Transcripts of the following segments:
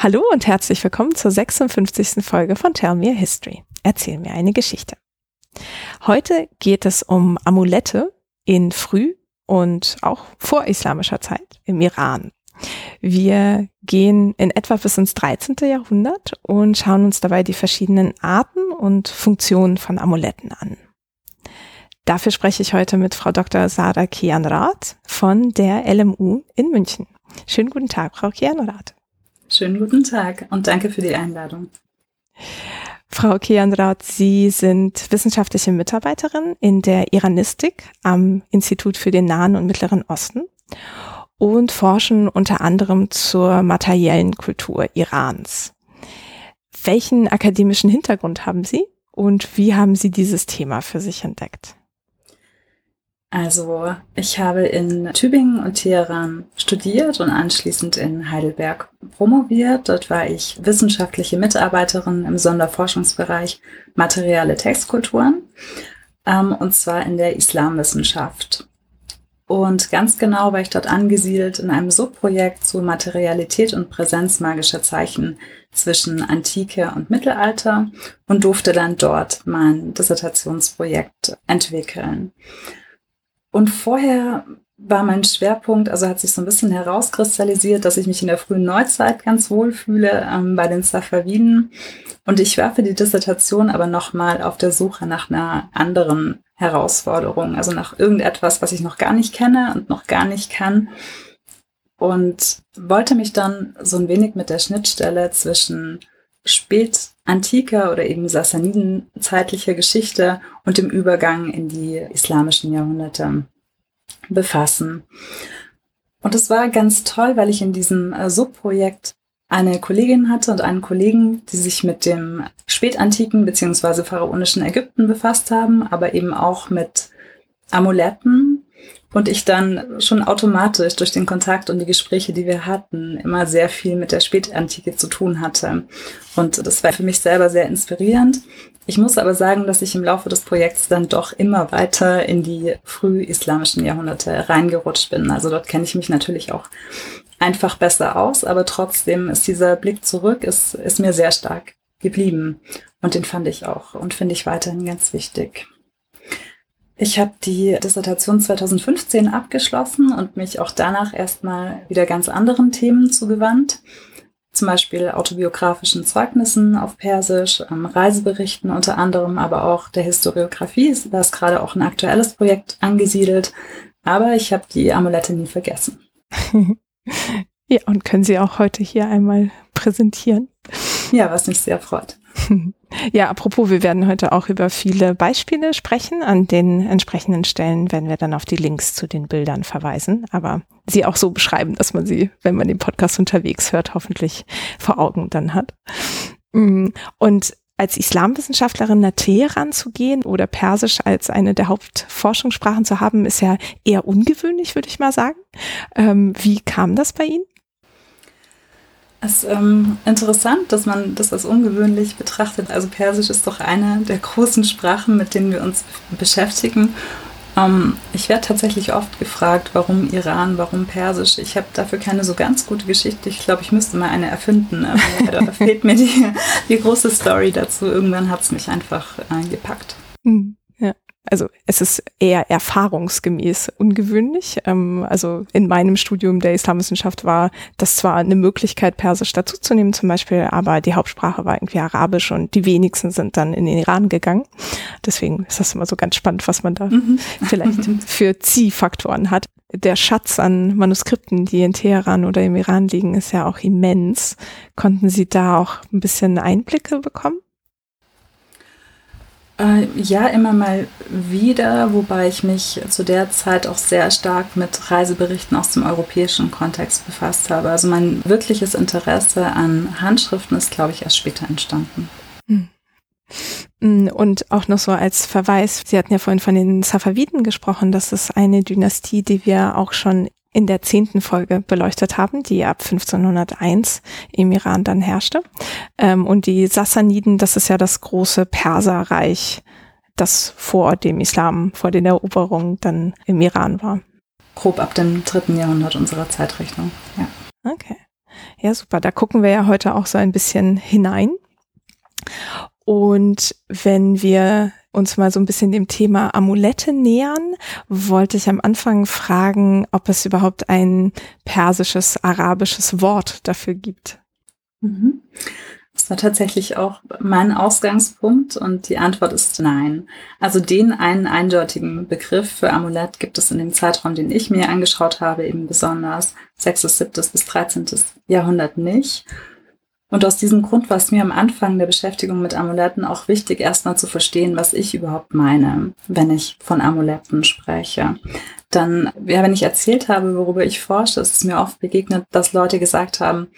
Hallo und herzlich willkommen zur 56. Folge von Tell Me a History. Erzähl mir eine Geschichte. Heute geht es um Amulette in früh und auch vorislamischer Zeit im Iran. Wir gehen in etwa bis ins 13. Jahrhundert und schauen uns dabei die verschiedenen Arten und Funktionen von Amuletten an. Dafür spreche ich heute mit Frau Dr. Sarah Kianrath von der LMU in München. Schönen guten Tag, Frau Kianrath. Schönen guten Tag und danke für die Einladung. Frau Kianrath, Sie sind wissenschaftliche Mitarbeiterin in der Iranistik am Institut für den Nahen und Mittleren Osten und forschen unter anderem zur materiellen Kultur Irans. Welchen akademischen Hintergrund haben Sie und wie haben Sie dieses Thema für sich entdeckt? Also ich habe in Tübingen und Teheran studiert und anschließend in Heidelberg promoviert. Dort war ich wissenschaftliche Mitarbeiterin im Sonderforschungsbereich materielle Textkulturen ähm, und zwar in der Islamwissenschaft. Und ganz genau war ich dort angesiedelt in einem Subprojekt zu Materialität und Präsenz magischer Zeichen zwischen Antike und Mittelalter und durfte dann dort mein Dissertationsprojekt entwickeln. Und vorher war mein Schwerpunkt, also hat sich so ein bisschen herauskristallisiert, dass ich mich in der frühen Neuzeit ganz wohl fühle ähm, bei den Safaviden. Und ich war für die Dissertation aber nochmal auf der Suche nach einer anderen Herausforderung, also nach irgendetwas, was ich noch gar nicht kenne und noch gar nicht kann. Und wollte mich dann so ein wenig mit der Schnittstelle zwischen spätantiker oder eben Sassanidenzeitlicher Geschichte und dem Übergang in die islamischen Jahrhunderte befassen. Und es war ganz toll, weil ich in diesem äh, Subprojekt eine Kollegin hatte und einen Kollegen, die sich mit dem spätantiken bzw. pharaonischen Ägypten befasst haben, aber eben auch mit Amuletten und ich dann schon automatisch durch den Kontakt und die Gespräche, die wir hatten, immer sehr viel mit der Spätantike zu tun hatte. Und das war für mich selber sehr inspirierend. Ich muss aber sagen, dass ich im Laufe des Projekts dann doch immer weiter in die früh-islamischen Jahrhunderte reingerutscht bin. Also dort kenne ich mich natürlich auch einfach besser aus, aber trotzdem ist dieser Blick zurück, ist, ist mir sehr stark geblieben. Und den fand ich auch und finde ich weiterhin ganz wichtig. Ich habe die Dissertation 2015 abgeschlossen und mich auch danach erstmal wieder ganz anderen Themen zugewandt. Zum Beispiel autobiografischen Zeugnissen auf Persisch, ähm, Reiseberichten unter anderem, aber auch der Historiografie. Da ist gerade auch ein aktuelles Projekt angesiedelt. Aber ich habe die Amulette nie vergessen. ja, und können Sie auch heute hier einmal präsentieren? Ja, was mich sehr freut. Ja, apropos, wir werden heute auch über viele Beispiele sprechen. An den entsprechenden Stellen werden wir dann auf die Links zu den Bildern verweisen, aber sie auch so beschreiben, dass man sie, wenn man den Podcast unterwegs hört, hoffentlich vor Augen dann hat. Mm, und als Islamwissenschaftlerin nach Teheran zu gehen oder Persisch als eine der Hauptforschungssprachen zu haben, ist ja eher ungewöhnlich, würde ich mal sagen. Ähm, wie kam das bei Ihnen? Es ist ähm, interessant, dass man das als ungewöhnlich betrachtet. Also Persisch ist doch eine der großen Sprachen, mit denen wir uns beschäftigen. Ähm, ich werde tatsächlich oft gefragt, warum Iran, warum Persisch. Ich habe dafür keine so ganz gute Geschichte. Ich glaube, ich müsste mal eine erfinden. da fehlt mir die, die große Story dazu. Irgendwann hat es mich einfach äh, gepackt. Hm also es ist eher erfahrungsgemäß ungewöhnlich. Ähm, also in meinem Studium der Islamwissenschaft war das zwar eine Möglichkeit, Persisch dazuzunehmen zum Beispiel, aber die Hauptsprache war irgendwie Arabisch und die wenigsten sind dann in den Iran gegangen. Deswegen ist das immer so ganz spannend, was man da mhm. vielleicht für Ziehfaktoren hat. Der Schatz an Manuskripten, die in Teheran oder im Iran liegen, ist ja auch immens. Konnten Sie da auch ein bisschen Einblicke bekommen? Äh, ja, immer mal wieder, wobei ich mich zu der Zeit auch sehr stark mit Reiseberichten aus dem europäischen Kontext befasst habe. Also mein wirkliches Interesse an Handschriften ist, glaube ich, erst später entstanden. Hm. Und auch noch so als Verweis, Sie hatten ja vorhin von den Safaviden gesprochen, das ist eine Dynastie, die wir auch schon in der zehnten Folge beleuchtet haben, die ab 1501 im Iran dann herrschte. Ähm, und die Sassaniden, das ist ja das große Perserreich, das vor dem Islam, vor den Eroberungen dann im Iran war. Grob ab dem dritten Jahrhundert unserer Zeitrechnung, ja. Okay. Ja, super. Da gucken wir ja heute auch so ein bisschen hinein. Und wenn wir uns mal so ein bisschen dem Thema Amulette nähern, wollte ich am Anfang fragen, ob es überhaupt ein persisches, arabisches Wort dafür gibt. Mhm. Das war tatsächlich auch mein Ausgangspunkt und die Antwort ist nein. Also den einen eindeutigen Begriff für Amulett gibt es in dem Zeitraum, den ich mir angeschaut habe, eben besonders 6., 7. bis 13. Jahrhundert nicht. Und aus diesem Grund war es mir am Anfang der Beschäftigung mit Amuletten auch wichtig, erstmal zu verstehen, was ich überhaupt meine, wenn ich von Amuletten spreche. Dann, ja, wenn ich erzählt habe, worüber ich forsche, ist es mir oft begegnet, dass Leute gesagt haben,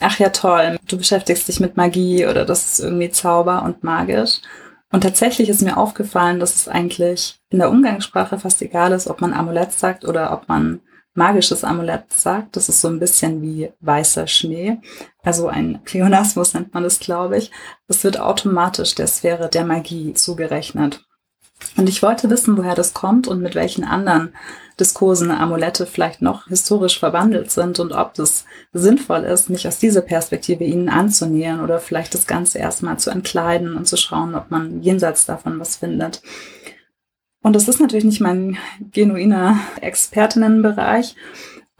ach ja toll, du beschäftigst dich mit Magie oder das ist irgendwie Zauber und magisch. Und tatsächlich ist mir aufgefallen, dass es eigentlich in der Umgangssprache fast egal ist, ob man Amulett sagt oder ob man magisches Amulett sagt. Das ist so ein bisschen wie weißer Schnee. Also ein Pleonasmus nennt man das, glaube ich. Das wird automatisch der Sphäre der Magie zugerechnet. Und ich wollte wissen, woher das kommt und mit welchen anderen Diskursen Amulette vielleicht noch historisch verwandelt sind und ob es sinnvoll ist, mich aus dieser Perspektive ihnen anzunähern oder vielleicht das Ganze erstmal zu entkleiden und zu schauen, ob man jenseits davon was findet. Und das ist natürlich nicht mein genuiner Expertinnenbereich.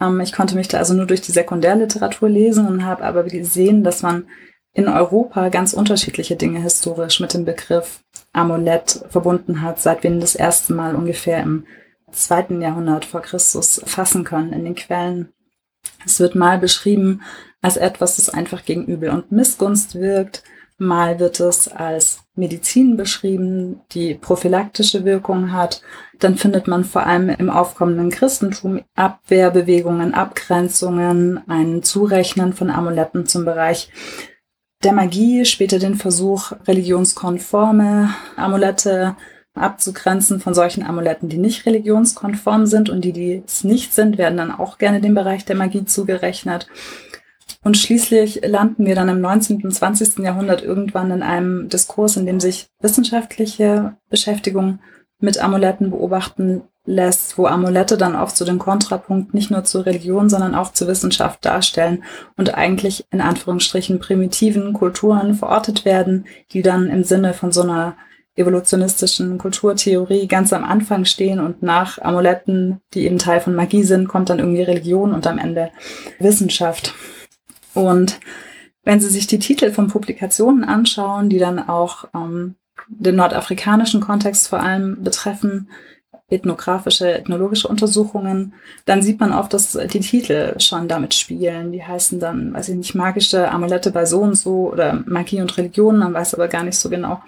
Ähm, ich konnte mich da also nur durch die Sekundärliteratur lesen und habe aber gesehen, dass man in Europa ganz unterschiedliche Dinge historisch mit dem Begriff Amulett verbunden hat, seit wir ihn das erste Mal ungefähr im zweiten Jahrhundert vor Christus fassen können in den Quellen. Es wird mal beschrieben als etwas, das einfach gegen Übel und Missgunst wirkt, Mal wird es als Medizin beschrieben, die prophylaktische Wirkung hat. Dann findet man vor allem im aufkommenden Christentum Abwehrbewegungen, Abgrenzungen, ein Zurechnen von Amuletten zum Bereich der Magie, später den Versuch, religionskonforme Amulette abzugrenzen von solchen Amuletten, die nicht religionskonform sind und die, die es nicht sind, werden dann auch gerne dem Bereich der Magie zugerechnet. Und schließlich landen wir dann im 19. und 20. Jahrhundert irgendwann in einem Diskurs, in dem sich wissenschaftliche Beschäftigung mit Amuletten beobachten lässt, wo Amulette dann oft so den Kontrapunkt nicht nur zur Religion, sondern auch zur Wissenschaft darstellen und eigentlich in Anführungsstrichen primitiven Kulturen verortet werden, die dann im Sinne von so einer evolutionistischen Kulturtheorie ganz am Anfang stehen und nach Amuletten, die eben Teil von Magie sind, kommt dann irgendwie Religion und am Ende Wissenschaft. Und wenn Sie sich die Titel von Publikationen anschauen, die dann auch ähm, den nordafrikanischen Kontext vor allem betreffen, ethnografische, ethnologische Untersuchungen, dann sieht man oft, dass die Titel schon damit spielen. Die heißen dann, weiß ich nicht, magische Amulette bei so und so oder Magie und Religion. Man weiß aber gar nicht so genau,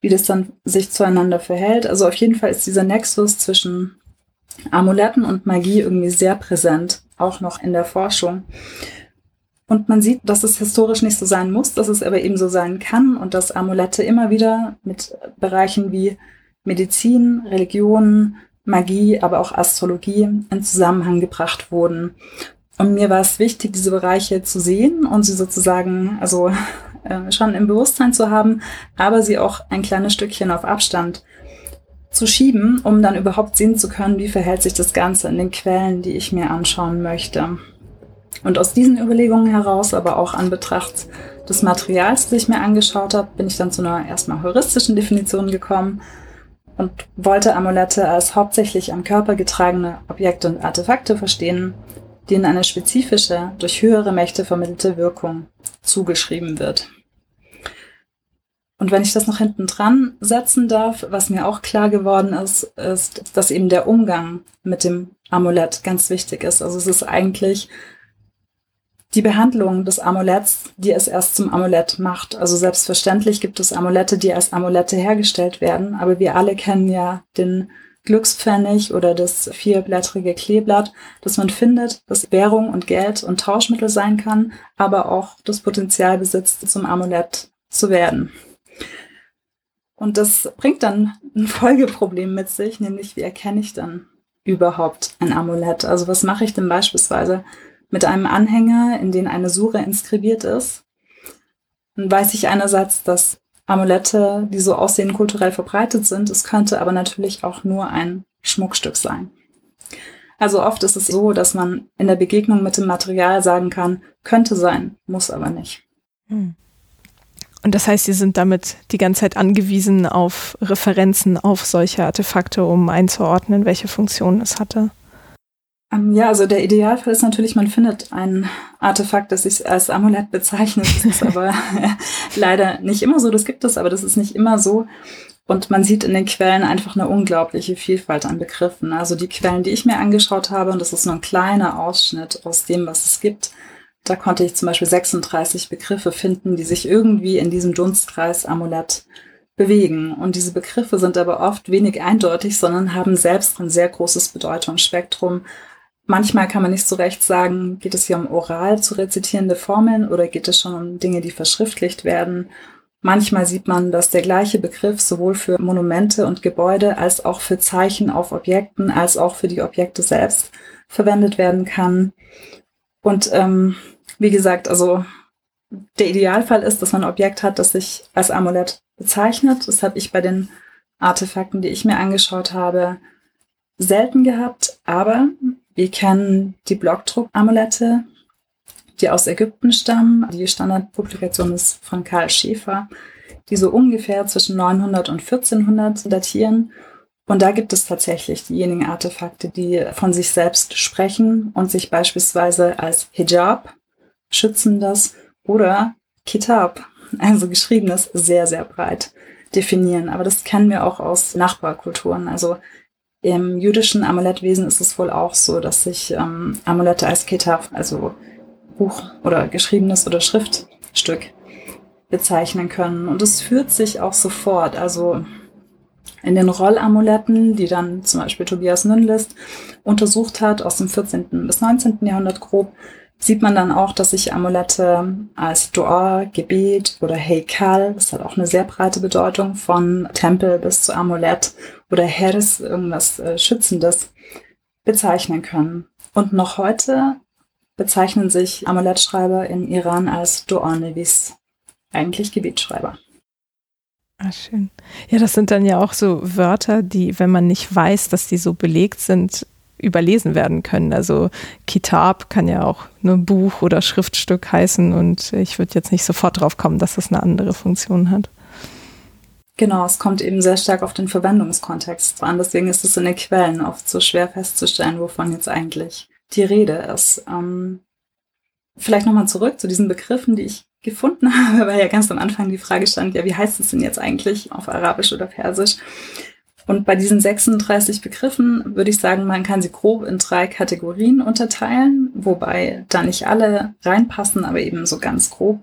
wie das dann sich zueinander verhält. Also auf jeden Fall ist dieser Nexus zwischen Amuletten und Magie irgendwie sehr präsent, auch noch in der Forschung. Und man sieht, dass es historisch nicht so sein muss, dass es aber eben so sein kann und dass Amulette immer wieder mit Bereichen wie Medizin, Religion, Magie, aber auch Astrologie in Zusammenhang gebracht wurden. Und mir war es wichtig, diese Bereiche zu sehen und sie sozusagen, also äh, schon im Bewusstsein zu haben, aber sie auch ein kleines Stückchen auf Abstand zu schieben, um dann überhaupt sehen zu können, wie verhält sich das Ganze in den Quellen, die ich mir anschauen möchte. Und aus diesen Überlegungen heraus, aber auch an Betracht des Materials, das ich mir angeschaut habe, bin ich dann zu einer erstmal heuristischen Definition gekommen und wollte Amulette als hauptsächlich am Körper getragene Objekte und Artefakte verstehen, denen eine spezifische, durch höhere Mächte vermittelte Wirkung zugeschrieben wird. Und wenn ich das noch hinten dran setzen darf, was mir auch klar geworden ist, ist, dass eben der Umgang mit dem Amulett ganz wichtig ist. Also es ist eigentlich die Behandlung des Amuletts, die es erst zum Amulett macht. Also selbstverständlich gibt es Amulette, die als Amulette hergestellt werden, aber wir alle kennen ja den Glückspfennig oder das vierblättrige Kleeblatt, das man findet, das Währung und Geld und Tauschmittel sein kann, aber auch das Potenzial besitzt, zum Amulett zu werden. Und das bringt dann ein Folgeproblem mit sich, nämlich wie erkenne ich dann überhaupt ein Amulett? Also was mache ich denn beispielsweise, mit einem Anhänger, in den eine Sure inskribiert ist. Dann weiß ich einerseits, dass Amulette, die so aussehen, kulturell verbreitet sind. Es könnte aber natürlich auch nur ein Schmuckstück sein. Also oft ist es so, dass man in der Begegnung mit dem Material sagen kann, könnte sein, muss aber nicht. Hm. Und das heißt, Sie sind damit die ganze Zeit angewiesen auf Referenzen auf solche Artefakte, um einzuordnen, welche Funktion es hatte. Ähm, ja, also der Idealfall ist natürlich, man findet ein Artefakt, das sich als Amulett bezeichnet. Das ist aber leider nicht immer so. Das gibt es, aber das ist nicht immer so. Und man sieht in den Quellen einfach eine unglaubliche Vielfalt an Begriffen. Also die Quellen, die ich mir angeschaut habe, und das ist nur ein kleiner Ausschnitt aus dem, was es gibt, da konnte ich zum Beispiel 36 Begriffe finden, die sich irgendwie in diesem Dunstkreis Amulett bewegen. Und diese Begriffe sind aber oft wenig eindeutig, sondern haben selbst ein sehr großes Bedeutungsspektrum. Manchmal kann man nicht so recht sagen, geht es hier um oral zu rezitierende Formeln oder geht es schon um Dinge, die verschriftlicht werden. Manchmal sieht man, dass der gleiche Begriff sowohl für Monumente und Gebäude als auch für Zeichen auf Objekten als auch für die Objekte selbst verwendet werden kann. Und ähm, wie gesagt, also der Idealfall ist, dass man ein Objekt hat, das sich als Amulett bezeichnet. Das habe ich bei den Artefakten, die ich mir angeschaut habe, selten gehabt. Aber wir kennen die Blockdruck-Amulette, die aus Ägypten stammen. Die Standardpublikation ist von Karl Schäfer, die so ungefähr zwischen 900 und 1400 datieren. Und da gibt es tatsächlich diejenigen Artefakte, die von sich selbst sprechen und sich beispielsweise als Hijab schützendes oder Kitab, also geschriebenes, sehr, sehr breit definieren. Aber das kennen wir auch aus Nachbarkulturen. Also im jüdischen Amulettwesen ist es wohl auch so, dass sich ähm, Amulette als Kitab, also Buch oder geschriebenes oder Schriftstück bezeichnen können. Und es führt sich auch sofort. Also in den Rollamuletten, die dann zum Beispiel Tobias Nünlist untersucht hat aus dem 14. bis 19. Jahrhundert grob, sieht man dann auch, dass sich Amulette als Dua, Gebet oder Heikal, das hat auch eine sehr breite Bedeutung, von Tempel bis zu Amulett oder Hers, irgendwas äh, Schützendes, bezeichnen können. Und noch heute bezeichnen sich Amulettschreiber in Iran als Dua-Nevis, eigentlich Gebetschreiber. Ah, schön. Ja, das sind dann ja auch so Wörter, die, wenn man nicht weiß, dass die so belegt sind, überlesen werden können. Also Kitab kann ja auch nur ne, Buch oder Schriftstück heißen und ich würde jetzt nicht sofort drauf kommen, dass das eine andere Funktion hat. Genau, es kommt eben sehr stark auf den Verwendungskontext an. Deswegen ist es in den Quellen oft so schwer festzustellen, wovon jetzt eigentlich die Rede ist. Ähm, vielleicht nochmal zurück zu diesen Begriffen, die ich gefunden habe, weil ja ganz am Anfang die Frage stand, ja, wie heißt es denn jetzt eigentlich auf Arabisch oder Persisch? Und bei diesen 36 Begriffen würde ich sagen, man kann sie grob in drei Kategorien unterteilen, wobei da nicht alle reinpassen, aber eben so ganz grob.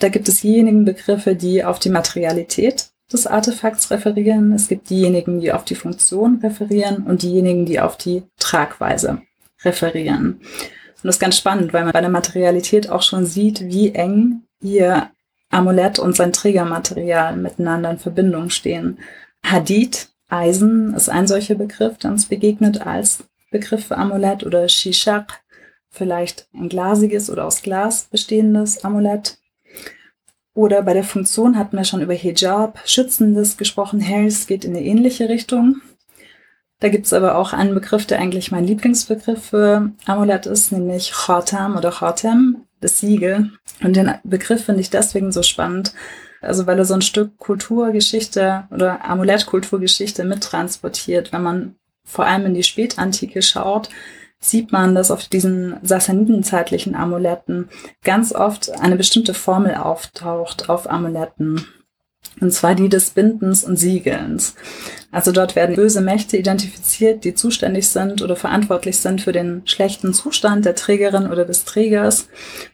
Da gibt es diejenigen Begriffe, die auf die Materialität des Artefakts referieren. Es gibt diejenigen, die auf die Funktion referieren und diejenigen, die auf die Tragweise referieren. Und das ist ganz spannend, weil man bei der Materialität auch schon sieht, wie eng ihr Amulett und sein Trägermaterial miteinander in Verbindung stehen. Hadid Eisen ist ein solcher Begriff, der uns begegnet als Begriff für Amulett oder Shishak, vielleicht ein glasiges oder aus Glas bestehendes Amulett. Oder bei der Funktion hatten wir schon über Hijab, schützendes gesprochen. Hels geht in eine ähnliche Richtung. Da gibt es aber auch einen Begriff, der eigentlich mein Lieblingsbegriff für Amulett ist, nämlich Khatam oder Khatem, das Siegel. Und den Begriff finde ich deswegen so spannend, also weil er so ein Stück Kulturgeschichte oder Amulettkulturgeschichte mittransportiert. Wenn man vor allem in die Spätantike schaut, sieht man, dass auf diesen Sassanidenzeitlichen Amuletten ganz oft eine bestimmte Formel auftaucht auf Amuletten. Und zwar die des Bindens und Siegelns. Also dort werden böse Mächte identifiziert, die zuständig sind oder verantwortlich sind für den schlechten Zustand der Trägerin oder des Trägers.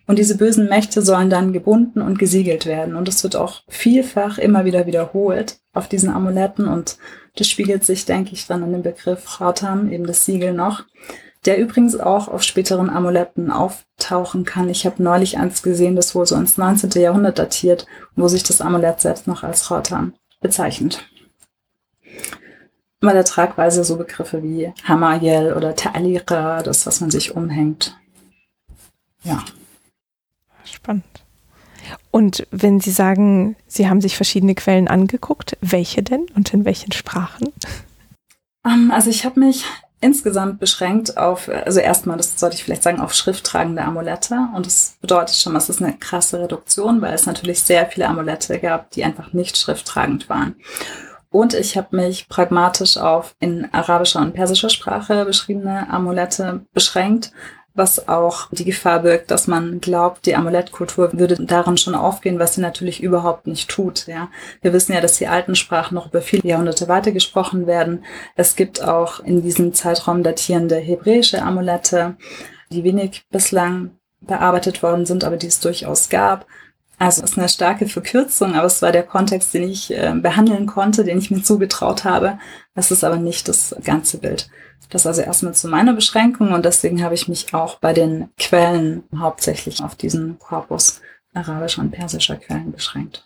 Und diese bösen Mächte sollen dann gebunden und gesiegelt werden. Und es wird auch vielfach immer wieder wiederholt auf diesen Amuletten. Und das spiegelt sich, denke ich, dann in dem Begriff Khatam, eben das Siegel noch der übrigens auch auf späteren Amuletten auftauchen kann. Ich habe neulich eins gesehen, das wohl so ins 19. Jahrhundert datiert, wo sich das Amulett selbst noch als Khotan bezeichnet. Bei der Tragweise so Begriffe wie Hamayel oder Ta'alira, das, was man sich umhängt. Ja. Spannend. Und wenn Sie sagen, Sie haben sich verschiedene Quellen angeguckt, welche denn und in welchen Sprachen? Ähm, also ich habe mich insgesamt beschränkt auf, also erstmal, das sollte ich vielleicht sagen, auf schrifttragende Amulette. Und das bedeutet schon, es ist eine krasse Reduktion, weil es natürlich sehr viele Amulette gab, die einfach nicht schrifttragend waren. Und ich habe mich pragmatisch auf in arabischer und persischer Sprache beschriebene Amulette beschränkt, was auch die Gefahr birgt, dass man glaubt, die Amulettkultur würde darin schon aufgehen, was sie natürlich überhaupt nicht tut. Ja, wir wissen ja, dass die alten Sprachen noch über viele Jahrhunderte weitergesprochen werden. Es gibt auch in diesem Zeitraum datierende hebräische Amulette, die wenig bislang bearbeitet worden sind, aber die es durchaus gab. Also es ist eine starke Verkürzung, aber es war der Kontext, den ich äh, behandeln konnte, den ich mir zugetraut habe. Das ist aber nicht das ganze Bild. Das also erstmal zu meiner Beschränkung und deswegen habe ich mich auch bei den Quellen hauptsächlich auf diesen Korpus arabischer und persischer Quellen beschränkt.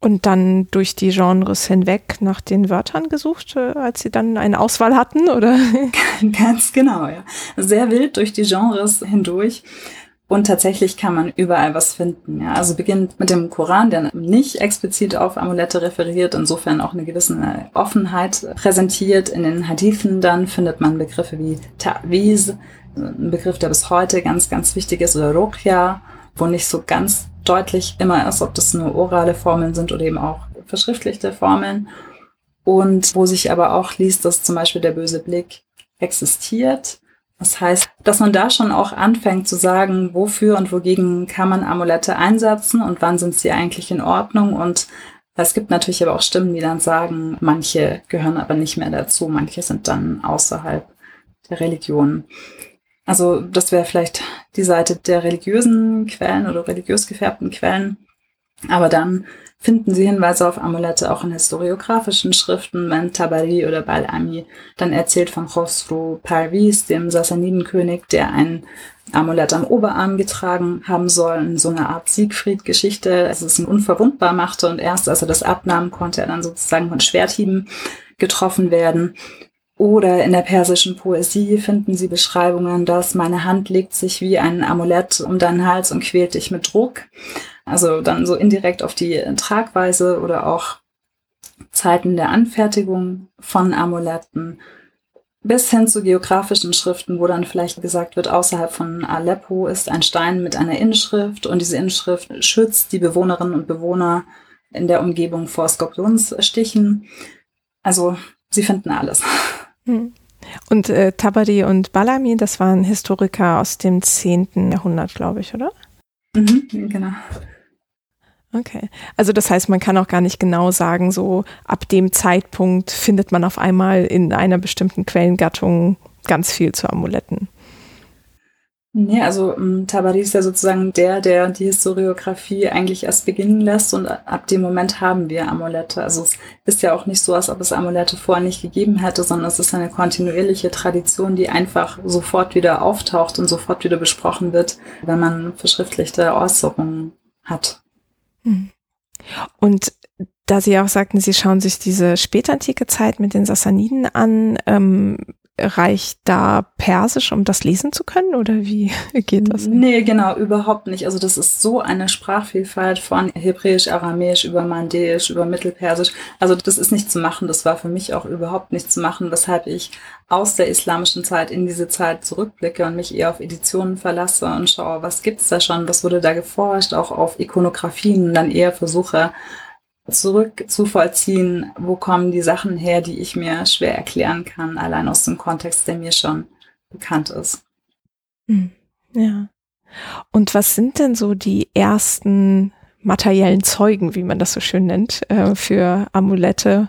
Und dann durch die Genres hinweg nach den Wörtern gesucht, äh, als Sie dann eine Auswahl hatten, oder? Ganz genau, ja. Sehr wild durch die Genres hindurch. Und tatsächlich kann man überall was finden. Ja. Also beginnt mit dem Koran, der nicht explizit auf Amulette referiert, insofern auch eine gewisse Offenheit präsentiert. In den Hadithen dann findet man Begriffe wie Ta'wiz, ein Begriff, der bis heute ganz, ganz wichtig ist, oder Ruqya, wo nicht so ganz deutlich immer ist, ob das nur orale Formeln sind oder eben auch verschriftlichte Formeln. Und wo sich aber auch liest, dass zum Beispiel der böse Blick existiert das heißt, dass man da schon auch anfängt zu sagen, wofür und wogegen kann man Amulette einsetzen und wann sind sie eigentlich in Ordnung. Und es gibt natürlich aber auch Stimmen, die dann sagen, manche gehören aber nicht mehr dazu, manche sind dann außerhalb der Religion. Also das wäre vielleicht die Seite der religiösen Quellen oder religiös gefärbten Quellen. Aber dann finden Sie Hinweise auf Amulette auch in historiografischen Schriften, wenn Tabari oder Balami dann erzählt von Khosrow Parviz, dem Sassanidenkönig, der ein Amulett am Oberarm getragen haben soll, in so einer Art Siegfried-Geschichte, also es ihn unverwundbar machte und erst als er das abnahm, konnte er dann sozusagen von Schwerthieben getroffen werden. Oder in der persischen Poesie finden Sie Beschreibungen, dass meine Hand legt sich wie ein Amulett um deinen Hals und quält dich mit Druck. Also dann so indirekt auf die Tragweise oder auch Zeiten der Anfertigung von Amuletten bis hin zu geografischen Schriften, wo dann vielleicht gesagt wird, außerhalb von Aleppo ist ein Stein mit einer Inschrift und diese Inschrift schützt die Bewohnerinnen und Bewohner in der Umgebung vor Skorpionsstichen. Also sie finden alles. Hm. Und äh, Tabari und Balami, das waren Historiker aus dem 10. Jahrhundert, glaube ich, oder? Mhm, genau. Okay. Also das heißt, man kann auch gar nicht genau sagen, so ab dem Zeitpunkt findet man auf einmal in einer bestimmten Quellengattung ganz viel zu Amuletten. Nee, also ähm, Tabari ist ja sozusagen der, der die Historiografie eigentlich erst beginnen lässt und ab dem Moment haben wir Amulette. Also es ist ja auch nicht so, als ob es Amulette vorher nicht gegeben hätte, sondern es ist eine kontinuierliche Tradition, die einfach sofort wieder auftaucht und sofort wieder besprochen wird, wenn man verschriftlichte Äußerungen hat. Hm. Und da Sie auch sagten, Sie schauen sich diese spätantike Zeit mit den Sassaniden an, ähm, reicht da Persisch, um das lesen zu können oder wie geht das? Nee, genau, überhaupt nicht. Also das ist so eine Sprachvielfalt von Hebräisch, Aramäisch über Mandäisch, über Mittelpersisch. Also das ist nicht zu machen. Das war für mich auch überhaupt nicht zu machen, weshalb ich aus der islamischen Zeit in diese Zeit zurückblicke und mich eher auf Editionen verlasse und schaue, was gibt's da schon, was wurde da geforscht, auch auf Ikonografien und dann eher versuche, zurück zu vollziehen, wo kommen die Sachen her, die ich mir schwer erklären kann, allein aus dem Kontext, der mir schon bekannt ist. Hm, ja. Und was sind denn so die ersten materiellen Zeugen, wie man das so schön nennt, äh, für Amulette?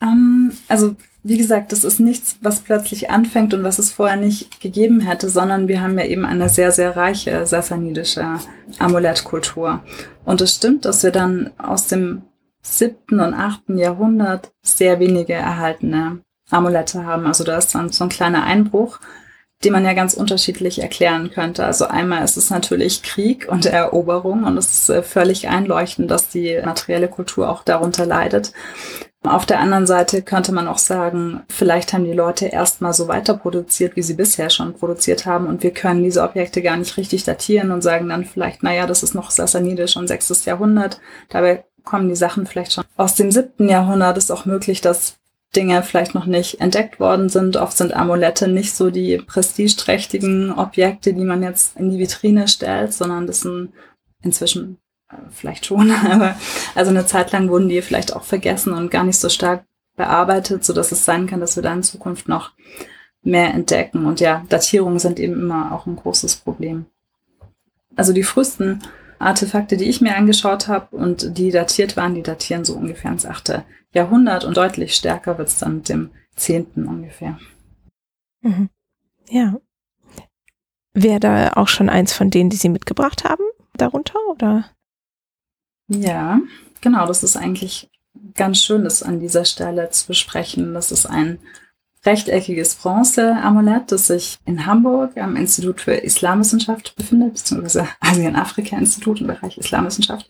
Um, ähm, also wie gesagt, das ist nichts, was plötzlich anfängt und was es vorher nicht gegeben hätte, sondern wir haben ja eben eine sehr, sehr reiche sassanidische Amulettkultur. Und es stimmt, dass wir dann aus dem siebten und achten Jahrhundert sehr wenige erhaltene Amulette haben. Also da ist dann so ein kleiner Einbruch, den man ja ganz unterschiedlich erklären könnte. Also einmal ist es natürlich Krieg und Eroberung und es ist äh, völlig einleuchtend, dass die materielle Kultur auch darunter leidet. Auf der anderen Seite könnte man auch sagen, vielleicht haben die Leute erstmal so weiter produziert, wie sie bisher schon produziert haben und wir können diese Objekte gar nicht richtig datieren und sagen dann vielleicht, naja, das ist noch Sassanidisch und sechstes Jahrhundert. Dabei kommen die Sachen vielleicht schon aus dem siebten Jahrhundert. Ist auch möglich, dass Dinge vielleicht noch nicht entdeckt worden sind. Oft sind Amulette nicht so die prestigeträchtigen Objekte, die man jetzt in die Vitrine stellt, sondern das sind inzwischen vielleicht schon, aber also eine Zeit lang wurden die vielleicht auch vergessen und gar nicht so stark bearbeitet, so dass es sein kann, dass wir da in Zukunft noch mehr entdecken. Und ja, Datierungen sind eben immer auch ein großes Problem. Also die frühesten Artefakte, die ich mir angeschaut habe und die datiert waren, die datieren so ungefähr ins 8. Jahrhundert und deutlich stärker wird es dann mit dem 10. ungefähr. Mhm. Ja. Wäre da auch schon eins von denen, die Sie mitgebracht haben, darunter, oder? Ja, genau, das ist eigentlich ganz schön, das an dieser Stelle zu besprechen. Das ist ein rechteckiges Bronze-Amulett, das sich in Hamburg am Institut für Islamwissenschaft befindet, beziehungsweise Asien-Afrika-Institut im Bereich Islamwissenschaft.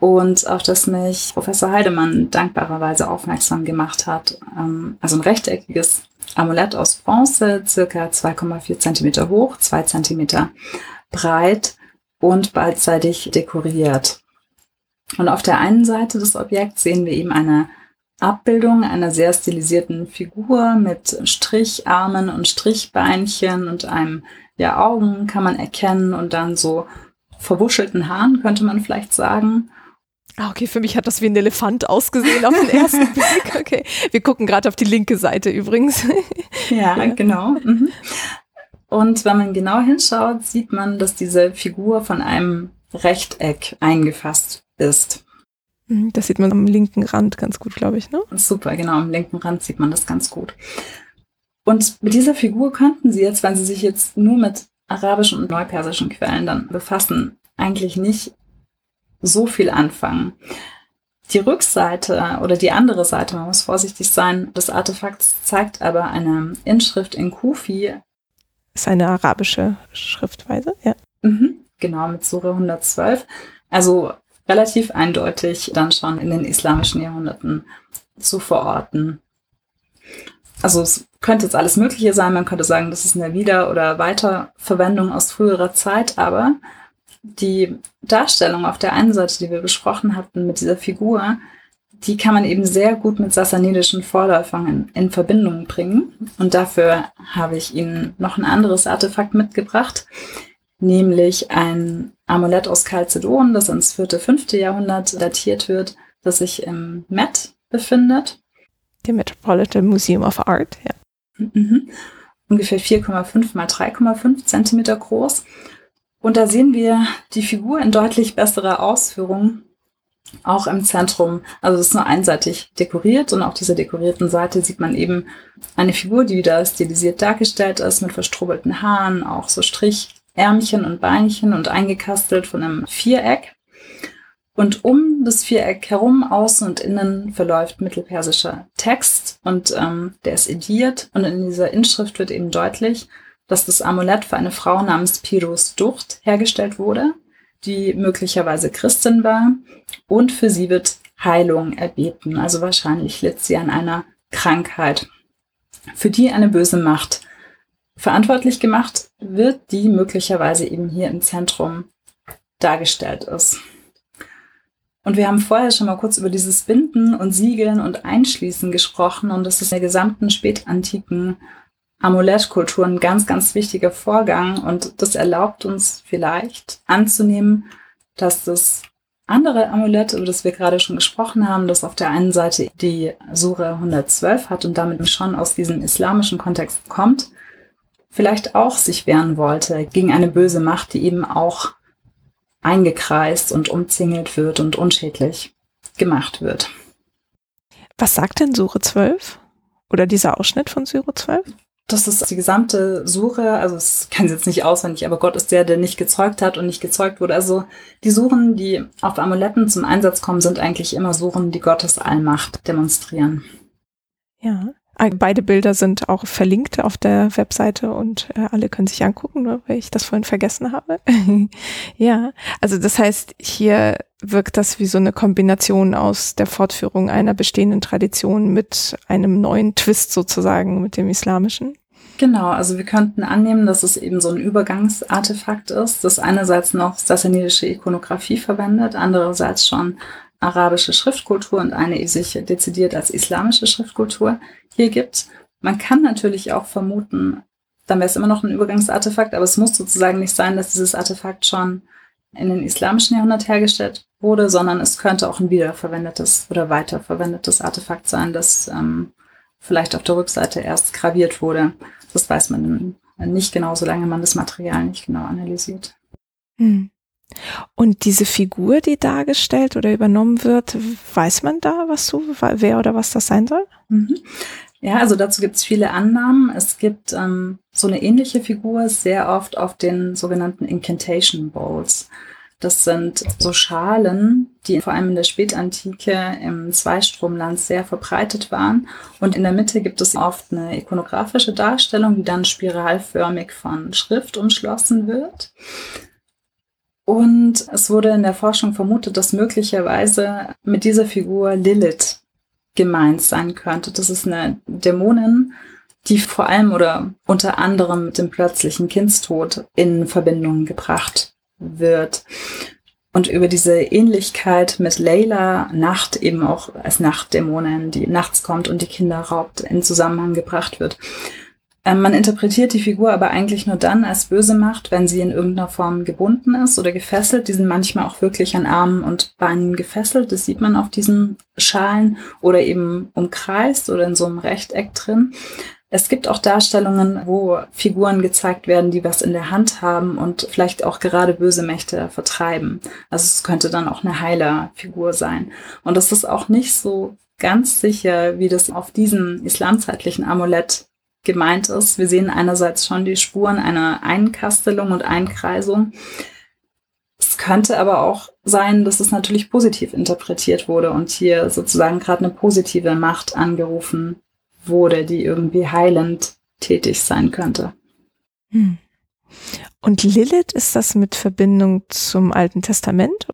Und auf das mich Professor Heidemann dankbarerweise aufmerksam gemacht hat. Ähm, also ein rechteckiges Amulett aus Bronze, circa 2,4 Zentimeter hoch, 2 Zentimeter breit und beidseitig dekoriert. Und auf der einen Seite des Objekts sehen wir eben eine Abbildung einer sehr stilisierten Figur mit Stricharmen und Strichbeinchen und einem, ja, Augen kann man erkennen und dann so verwuschelten Haaren, könnte man vielleicht sagen. Ah, okay, für mich hat das wie ein Elefant ausgesehen auf den ersten Blick. Okay, wir gucken gerade auf die linke Seite übrigens. ja, ja, genau. Mhm. Und wenn man genau hinschaut, sieht man, dass diese Figur von einem Rechteck eingefasst ist. Mhm, das sieht man am linken Rand ganz gut, glaube ich, ne? Super, genau, am linken Rand sieht man das ganz gut. Und mit dieser Figur könnten Sie jetzt, wenn Sie sich jetzt nur mit arabischen und neupersischen Quellen dann befassen, eigentlich nicht so viel anfangen. Die Rückseite oder die andere Seite, man muss vorsichtig sein, des Artefakts zeigt aber eine Inschrift in Kufi. Ist eine arabische Schriftweise, ja. Mhm, genau, mit Sura 112. Also relativ eindeutig dann schon in den islamischen Jahrhunderten zu verorten. Also es könnte jetzt alles Mögliche sein. Man könnte sagen, das ist eine Wieder- oder Weiterverwendung aus früherer Zeit, aber die Darstellung auf der einen Seite, die wir besprochen hatten mit dieser Figur, die kann man eben sehr gut mit sassanidischen Vorläufern in, in, Verbindung bringen. Und dafür habe ich Ihnen noch ein anderes Artefakt mitgebracht, nämlich ein Amulett aus Chalcedon, das ins vierte, fünfte Jahrhundert datiert wird, das sich im Met befindet. Dem Metropolitan Museum of Art, ja. Mhm. Ungefähr 4,5 mal 3,5 Zentimeter groß. Und da sehen wir die Figur in deutlich besserer Ausführung, auch im Zentrum. Also es ist nur einseitig dekoriert und auf dieser dekorierten Seite sieht man eben eine Figur, die wieder stilisiert dargestellt ist, mit verstrubelten Haaren, auch so Strichärmchen und Beinchen und eingekastelt von einem Viereck. Und um das Viereck herum, außen und innen, verläuft mittelpersischer Text und ähm, der ist ediert und in dieser Inschrift wird eben deutlich, dass das Amulett für eine Frau namens Pirus Ducht hergestellt wurde, die möglicherweise Christin war und für sie wird Heilung erbeten. Also wahrscheinlich litt sie an einer Krankheit, für die eine böse Macht verantwortlich gemacht wird, die möglicherweise eben hier im Zentrum dargestellt ist. Und wir haben vorher schon mal kurz über dieses Binden und Siegeln und Einschließen gesprochen und das ist in der gesamten spätantiken Amulettkultur ein ganz, ganz wichtiger Vorgang und das erlaubt uns vielleicht anzunehmen, dass das andere Amulett, über das wir gerade schon gesprochen haben, das auf der einen Seite die Sura 112 hat und damit schon aus diesem islamischen Kontext kommt, vielleicht auch sich wehren wollte gegen eine böse Macht, die eben auch eingekreist und umzingelt wird und unschädlich gemacht wird. Was sagt denn Sure 12? Oder dieser Ausschnitt von Sure 12? das ist die gesamte Suche, also es kann jetzt nicht auswendig, aber Gott ist der, der nicht gezeugt hat und nicht gezeugt wurde. Also die Suchen, die auf Amuletten zum Einsatz kommen, sind eigentlich immer Suchen, die Gottes Allmacht demonstrieren. Ja, beide Bilder sind auch verlinkt auf der Webseite und äh, alle können sich angucken, nur weil ich das vorhin vergessen habe. ja, also das heißt, hier wirkt das wie so eine Kombination aus der Fortführung einer bestehenden Tradition mit einem neuen Twist sozusagen, mit dem islamischen. Genau, also wir könnten annehmen, dass es eben so ein Übergangsartefakt ist, das einerseits noch sassanidische Ikonografie verwendet, andererseits schon arabische Schriftkultur und eine, die sich dezidiert als islamische Schriftkultur hier gibt. Man kann natürlich auch vermuten, dann wäre es immer noch ein Übergangsartefakt, aber es muss sozusagen nicht sein, dass dieses Artefakt schon in den islamischen Jahrhundert hergestellt wurde, sondern es könnte auch ein wiederverwendetes oder weiterverwendetes Artefakt sein, das ähm, vielleicht auf der Rückseite erst graviert wurde. Das weiß man nicht genau, solange man das Material nicht genau analysiert. Hm. Und diese Figur, die dargestellt oder übernommen wird, weiß man da, was du, wer oder was das sein soll? Mhm. Ja, also dazu gibt es viele Annahmen. Es gibt ähm, so eine ähnliche Figur sehr oft auf den sogenannten Incantation Bowls. Das sind so Schalen, die vor allem in der Spätantike im Zweistromland sehr verbreitet waren. Und in der Mitte gibt es oft eine ikonografische Darstellung, die dann spiralförmig von Schrift umschlossen wird. Und es wurde in der Forschung vermutet, dass möglicherweise mit dieser Figur Lilith gemeint sein könnte. Das ist eine Dämonin, die vor allem oder unter anderem mit dem plötzlichen Kindstod in Verbindung gebracht wird. Und über diese Ähnlichkeit mit Layla, Nacht eben auch als Nachtdämonin, die nachts kommt und die Kinder raubt, in Zusammenhang gebracht wird. Ähm, man interpretiert die Figur aber eigentlich nur dann als böse Macht, wenn sie in irgendeiner Form gebunden ist oder gefesselt. Die sind manchmal auch wirklich an Armen und Beinen gefesselt. Das sieht man auf diesen Schalen oder eben umkreist oder in so einem Rechteck drin. Es gibt auch Darstellungen, wo Figuren gezeigt werden, die was in der Hand haben und vielleicht auch gerade böse Mächte vertreiben. Also es könnte dann auch eine Heilerfigur sein. Und es ist auch nicht so ganz sicher, wie das auf diesem islamzeitlichen Amulett gemeint ist. Wir sehen einerseits schon die Spuren einer Einkastelung und Einkreisung. Es könnte aber auch sein, dass es natürlich positiv interpretiert wurde und hier sozusagen gerade eine positive Macht angerufen wurde, die irgendwie heilend tätig sein könnte. Hm. Und Lilith, ist das mit Verbindung zum Alten Testament?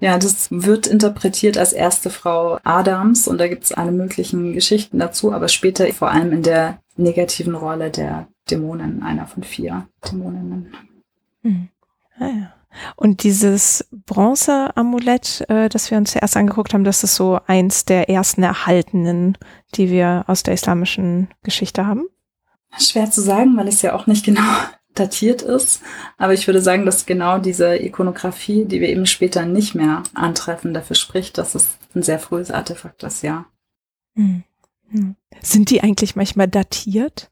Ja, das wird interpretiert als erste Frau Adams und da gibt es alle möglichen Geschichten dazu, aber später vor allem in der negativen Rolle der Dämonen, einer von vier Dämoninnen. Hm. Ah, ja. Und dieses Bronze-Amulett, äh, das wir uns zuerst angeguckt haben, das ist so eins der ersten erhaltenen, die wir aus der islamischen Geschichte haben? Schwer zu sagen, weil es ja auch nicht genau datiert ist. Aber ich würde sagen, dass genau diese Ikonografie, die wir eben später nicht mehr antreffen, dafür spricht, dass es ein sehr frühes Artefakt ist, ja. Hm. Hm. Sind die eigentlich manchmal datiert?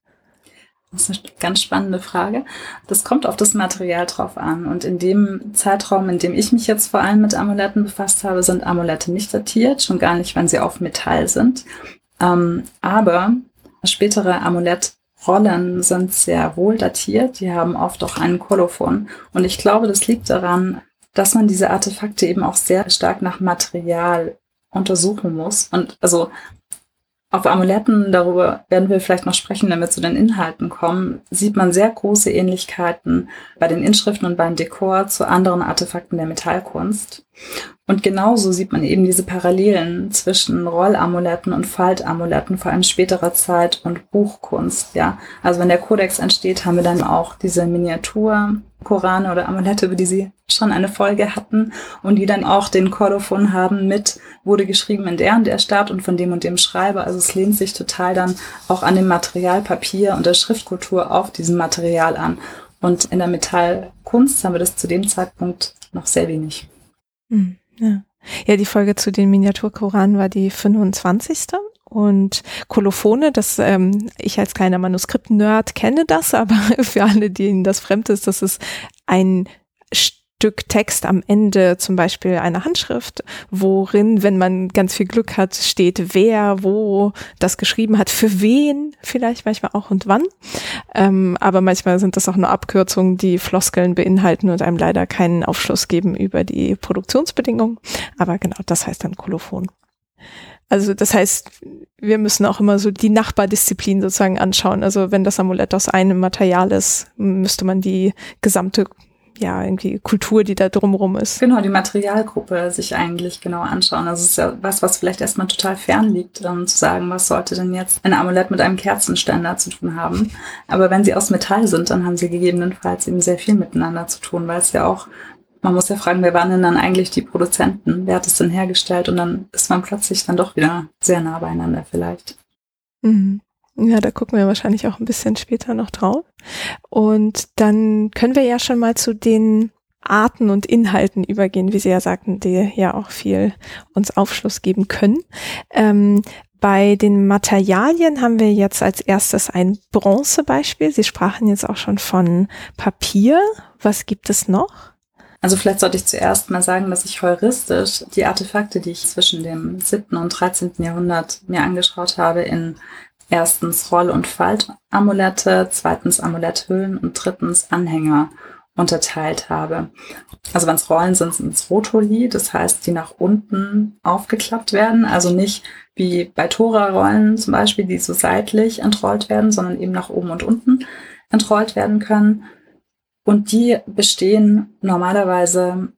Das ist eine ganz spannende Frage. Das kommt auf das Material drauf an. Und in dem Zeitraum, in dem ich mich jetzt vor allem mit Amuletten befasst habe, sind Amulette nicht datiert, schon gar nicht, wenn sie auf Metall sind. Ähm, aber spätere Amulettrollen sind sehr wohl datiert. Die haben oft auch einen Kolophon. Und ich glaube, das liegt daran, dass man diese Artefakte eben auch sehr stark nach Material untersuchen muss. Und also auf Amuletten, darüber werden wir vielleicht noch sprechen, wenn wir zu den Inhalten kommen, sieht man sehr große Ähnlichkeiten bei den Inschriften und beim Dekor zu anderen Artefakten der Metallkunst. Und genauso sieht man eben diese Parallelen zwischen Rollamuletten und Faltamuletten, vor allem späterer Zeit und Buchkunst, ja. Also wenn der Kodex entsteht, haben wir dann auch diese Miniatur Korane oder Amulette, über die sie schon eine Folge hatten und die dann auch den Kolophon haben mit, wurde geschrieben in der und der Stadt und von dem und dem Schreiber. Also es lehnt sich total dann auch an dem Material Papier und der Schriftkultur auf diesem Material an. Und in der Metallkunst haben wir das zu dem Zeitpunkt noch sehr wenig. Hm, ja. ja, die Folge zu den Miniaturkoranen war die 25. Und Kolophone, das ähm, ich als kleiner Manuskript-Nerd kenne das, aber für alle, denen das fremd ist, das ist ein Stück Text am Ende, zum Beispiel eine Handschrift, worin, wenn man ganz viel Glück hat, steht, wer, wo das geschrieben hat, für wen, vielleicht manchmal auch und wann. Ähm, aber manchmal sind das auch nur Abkürzungen, die Floskeln beinhalten und einem leider keinen Aufschluss geben über die Produktionsbedingungen. Aber genau, das heißt dann Kolophon. Also das heißt, wir müssen auch immer so die Nachbardisziplin sozusagen anschauen. Also wenn das Amulett aus einem Material ist, müsste man die gesamte ja, irgendwie Kultur, die da drumherum ist. Genau, die Materialgruppe sich eigentlich genau anschauen. Also es ist ja was, was vielleicht erstmal total fern liegt, um zu sagen, was sollte denn jetzt ein Amulett mit einem Kerzenständer zu tun haben. Aber wenn sie aus Metall sind, dann haben sie gegebenenfalls eben sehr viel miteinander zu tun, weil es ja auch man muss ja fragen, wer waren denn dann eigentlich die Produzenten? Wer hat es denn hergestellt? Und dann ist man plötzlich dann doch wieder sehr nah beieinander vielleicht. Mhm. Ja, da gucken wir wahrscheinlich auch ein bisschen später noch drauf. Und dann können wir ja schon mal zu den Arten und Inhalten übergehen, wie Sie ja sagten, die ja auch viel uns Aufschluss geben können. Ähm, bei den Materialien haben wir jetzt als erstes ein Bronzebeispiel. Sie sprachen jetzt auch schon von Papier. Was gibt es noch? Also vielleicht sollte ich zuerst mal sagen, dass ich heuristisch die Artefakte, die ich zwischen dem 7. und 13. Jahrhundert mir angeschaut habe, in erstens Roll- und Faltamulette, zweitens Amuletthüllen und drittens Anhänger unterteilt habe. Also wenn es Rollen sind, sind es Rotoli, das heißt, die nach unten aufgeklappt werden, also nicht wie bei Tora-Rollen zum Beispiel, die so seitlich entrollt werden, sondern eben nach oben und unten entrollt werden können. Und die bestehen normalerweise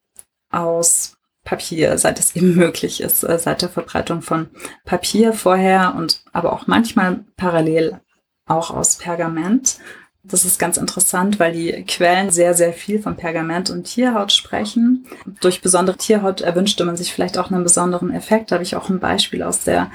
aus Papier, seit es eben möglich ist, äh, seit der Verbreitung von Papier vorher und aber auch manchmal parallel auch aus Pergament. Das ist ganz interessant, weil die Quellen sehr, sehr viel von Pergament und Tierhaut sprechen. Durch besondere Tierhaut erwünschte man sich vielleicht auch einen besonderen Effekt. Da habe ich auch ein Beispiel aus der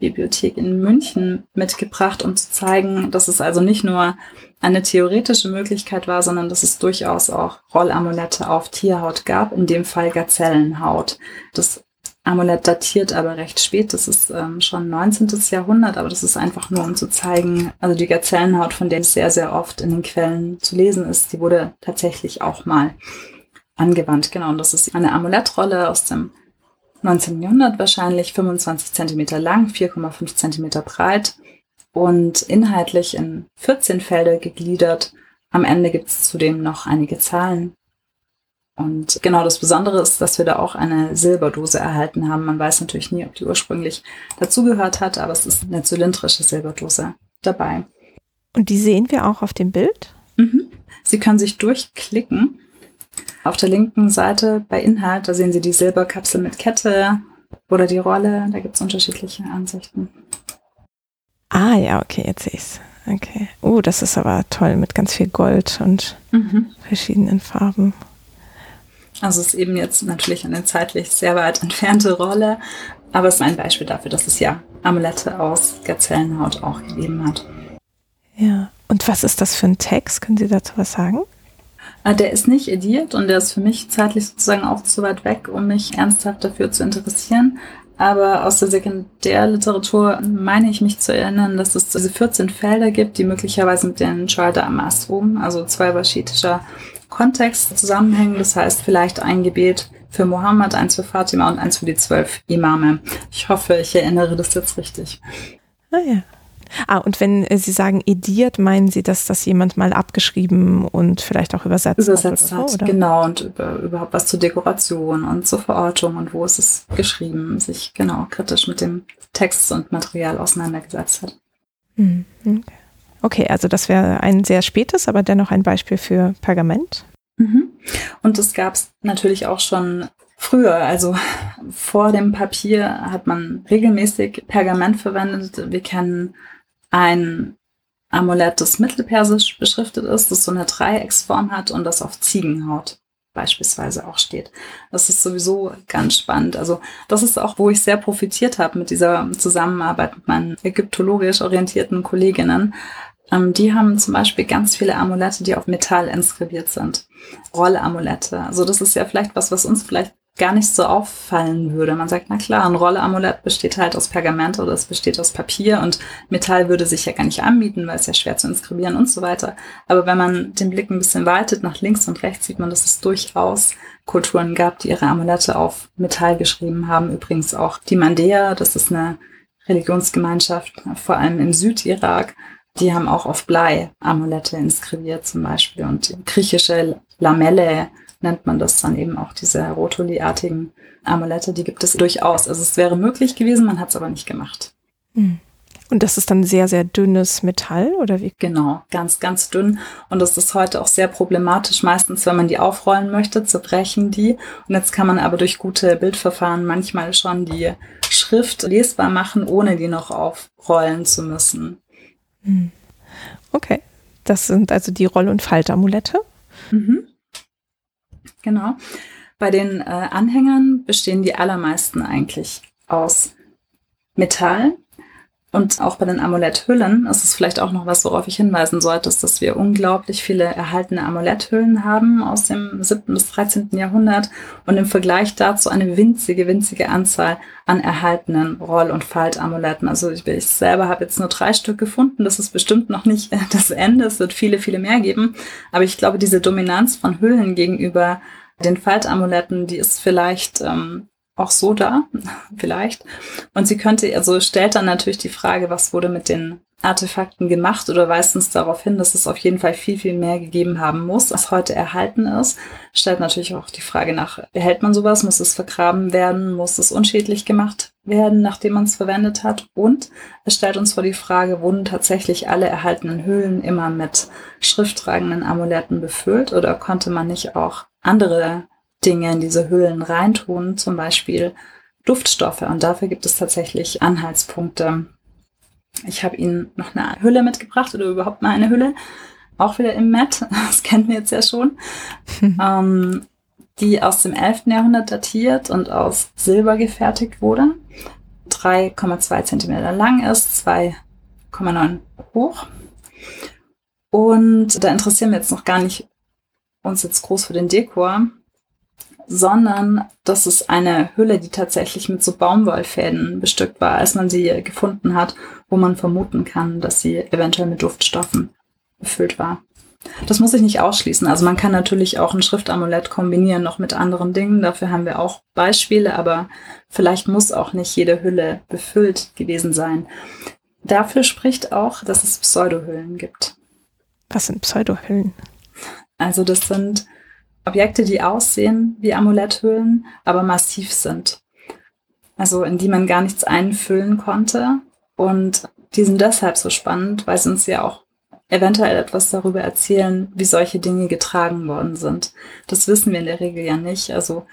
Staatsbibliothek in München mitgebracht, um zu zeigen, dass es also nicht nur eine theoretische Möglichkeit war, sondern dass es durchaus auch Rollamulette auf Tierhaut gab, in dem Fall Gazellenhaut. Das Amulett datiert aber recht spät, das ist ähm, schon 19. Jahrhundert, aber das ist einfach nur, um zu zeigen, also die Gazellenhaut, von der sehr, sehr oft in den Quellen zu lesen ist, die wurde tatsächlich auch mal angewandt. Genau, und das ist eine Amulettrolle aus dem 19. Jahrhundert wahrscheinlich, 25 Zentimeter lang, 4,5 Zentimeter breit und inhaltlich in 14 Felder gegliedert. Am Ende gibt es zudem noch einige Zahlen. Und genau das Besondere ist, dass wir da auch eine Silberdose erhalten haben. Man weiß natürlich nie, ob die ursprünglich dazugehört hat, aber es ist eine zylindrische Silberdose dabei. Und die sehen wir auch auf dem Bild? Mhm. Sie können sich durchklicken. Auf der linken Seite bei Inhalt, da sehen Sie die Silberkapsel mit Kette oder die Rolle. Da gibt es unterschiedliche Ansichten. Ah ja, okay, jetzt sehe ich's. Okay. Oh, das ist aber toll mit ganz viel Gold und mhm. verschiedenen Farben. Also es ist eben jetzt natürlich eine zeitlich sehr weit entfernte Rolle, aber es ist ein Beispiel dafür, dass es ja Amulette aus Gazellenhaut auch gegeben hat. Ja, und was ist das für ein Text? Können Sie dazu was sagen? Ah, der ist nicht ediert und der ist für mich zeitlich sozusagen auch zu weit weg, um mich ernsthaft dafür zu interessieren. Aber aus der Sekundärliteratur meine ich mich zu erinnern, dass es diese 14 Felder gibt, die möglicherweise mit den Schalter am Astrum, also zwei waschitischer Kontext zusammenhängen. Das heißt, vielleicht ein Gebet für Mohammed, eins für Fatima und eins für die zwölf Imame. Ich hoffe, ich erinnere das jetzt richtig. Ah ja. Ah, und wenn äh, Sie sagen ediert, meinen Sie, dass das jemand mal abgeschrieben und vielleicht auch übersetzt, übersetzt hat? Übersetzt hat, genau. Und über, überhaupt was zur Dekoration und zur Verortung und wo ist es geschrieben, sich genau kritisch mit dem Text und Material auseinandergesetzt hat. Hm, okay. okay, also das wäre ein sehr spätes, aber dennoch ein Beispiel für Pergament. Mhm. Und das gab es natürlich auch schon früher, also vor dem Papier hat man regelmäßig Pergament verwendet. Wir kennen ein Amulett, das mittelpersisch beschriftet ist, das so eine Dreiecksform hat und das auf Ziegenhaut beispielsweise auch steht. Das ist sowieso ganz spannend. Also das ist auch, wo ich sehr profitiert habe mit dieser Zusammenarbeit mit meinen ägyptologisch orientierten Kolleginnen. Ähm, die haben zum Beispiel ganz viele Amulette, die auf Metall inskribiert sind. Rollamulette. Also das ist ja vielleicht was, was uns vielleicht gar nicht so auffallen würde. Man sagt, na klar, ein Rolleamulett besteht halt aus Pergament oder es besteht aus Papier und Metall würde sich ja gar nicht anbieten, weil es ja schwer zu inskribieren und so weiter. Aber wenn man den Blick ein bisschen weitet nach links und rechts, sieht man, dass es durchaus Kulturen gab, die ihre Amulette auf Metall geschrieben haben. Übrigens auch die Mandea, das ist eine Religionsgemeinschaft, vor allem im Südirak. Die haben auch auf Blei Amulette inskribiert zum Beispiel und griechische Lamelle nennt man das dann eben auch diese Rotoli-artigen Amulette, die gibt es durchaus. Also es wäre möglich gewesen, man hat es aber nicht gemacht. Hm. Und das ist dann sehr, sehr dünnes Metall oder wie? Genau, ganz, ganz dünn. Und das ist heute auch sehr problematisch. Meistens, wenn man die aufrollen möchte, zerbrechen die. Und jetzt kann man aber durch gute Bildverfahren manchmal schon die Schrift lesbar machen, ohne die noch aufrollen zu müssen. Hm. Okay. Das sind also die Roll- und Faltamulette. Mhm. Genau. Bei den äh, Anhängern bestehen die allermeisten eigentlich aus Metall. Und auch bei den Amuletthüllen ist es vielleicht auch noch was, worauf ich hinweisen sollte, ist, dass wir unglaublich viele erhaltene Amuletthüllen haben aus dem 7. bis 13. Jahrhundert und im Vergleich dazu eine winzige, winzige Anzahl an erhaltenen Roll- und Faltamuletten. Also ich, ich selber habe jetzt nur drei Stück gefunden. Das ist bestimmt noch nicht das Ende. Es wird viele, viele mehr geben. Aber ich glaube, diese Dominanz von Hüllen gegenüber den Faltamuletten, die ist vielleicht ähm, auch so da, vielleicht. Und sie könnte, also stellt dann natürlich die Frage, was wurde mit den Artefakten gemacht oder weist uns darauf hin, dass es auf jeden Fall viel, viel mehr gegeben haben muss, als heute erhalten ist. Stellt natürlich auch die Frage nach, behält man sowas? Muss es vergraben werden? Muss es unschädlich gemacht werden, nachdem man es verwendet hat? Und es stellt uns vor die Frage, wurden tatsächlich alle erhaltenen Höhlen immer mit schrifttragenden Amuletten befüllt oder konnte man nicht auch andere Dinge in diese Hüllen reintun, zum Beispiel Duftstoffe. Und dafür gibt es tatsächlich Anhaltspunkte. Ich habe Ihnen noch eine Hülle mitgebracht oder überhaupt mal eine Hülle. Auch wieder im Matt, das kennen wir jetzt ja schon. ähm, die aus dem 11. Jahrhundert datiert und aus Silber gefertigt wurde. 3,2 Zentimeter lang ist, 2,9 hoch. Und da interessieren wir jetzt noch gar nicht uns jetzt groß für den Dekor, sondern das ist eine Hülle, die tatsächlich mit so Baumwollfäden bestückt war, als man sie gefunden hat, wo man vermuten kann, dass sie eventuell mit Duftstoffen befüllt war. Das muss ich nicht ausschließen. Also man kann natürlich auch ein Schriftamulett kombinieren noch mit anderen Dingen. Dafür haben wir auch Beispiele, aber vielleicht muss auch nicht jede Hülle befüllt gewesen sein. Dafür spricht auch, dass es Pseudohüllen gibt. Was sind Pseudohüllen? Also das sind Objekte, die aussehen wie Amuletthüllen, aber massiv sind. Also in die man gar nichts einfüllen konnte. Und die sind deshalb so spannend, weil sie uns ja auch eventuell etwas darüber erzählen, wie solche Dinge getragen worden sind. Das wissen wir in der Regel ja nicht. Also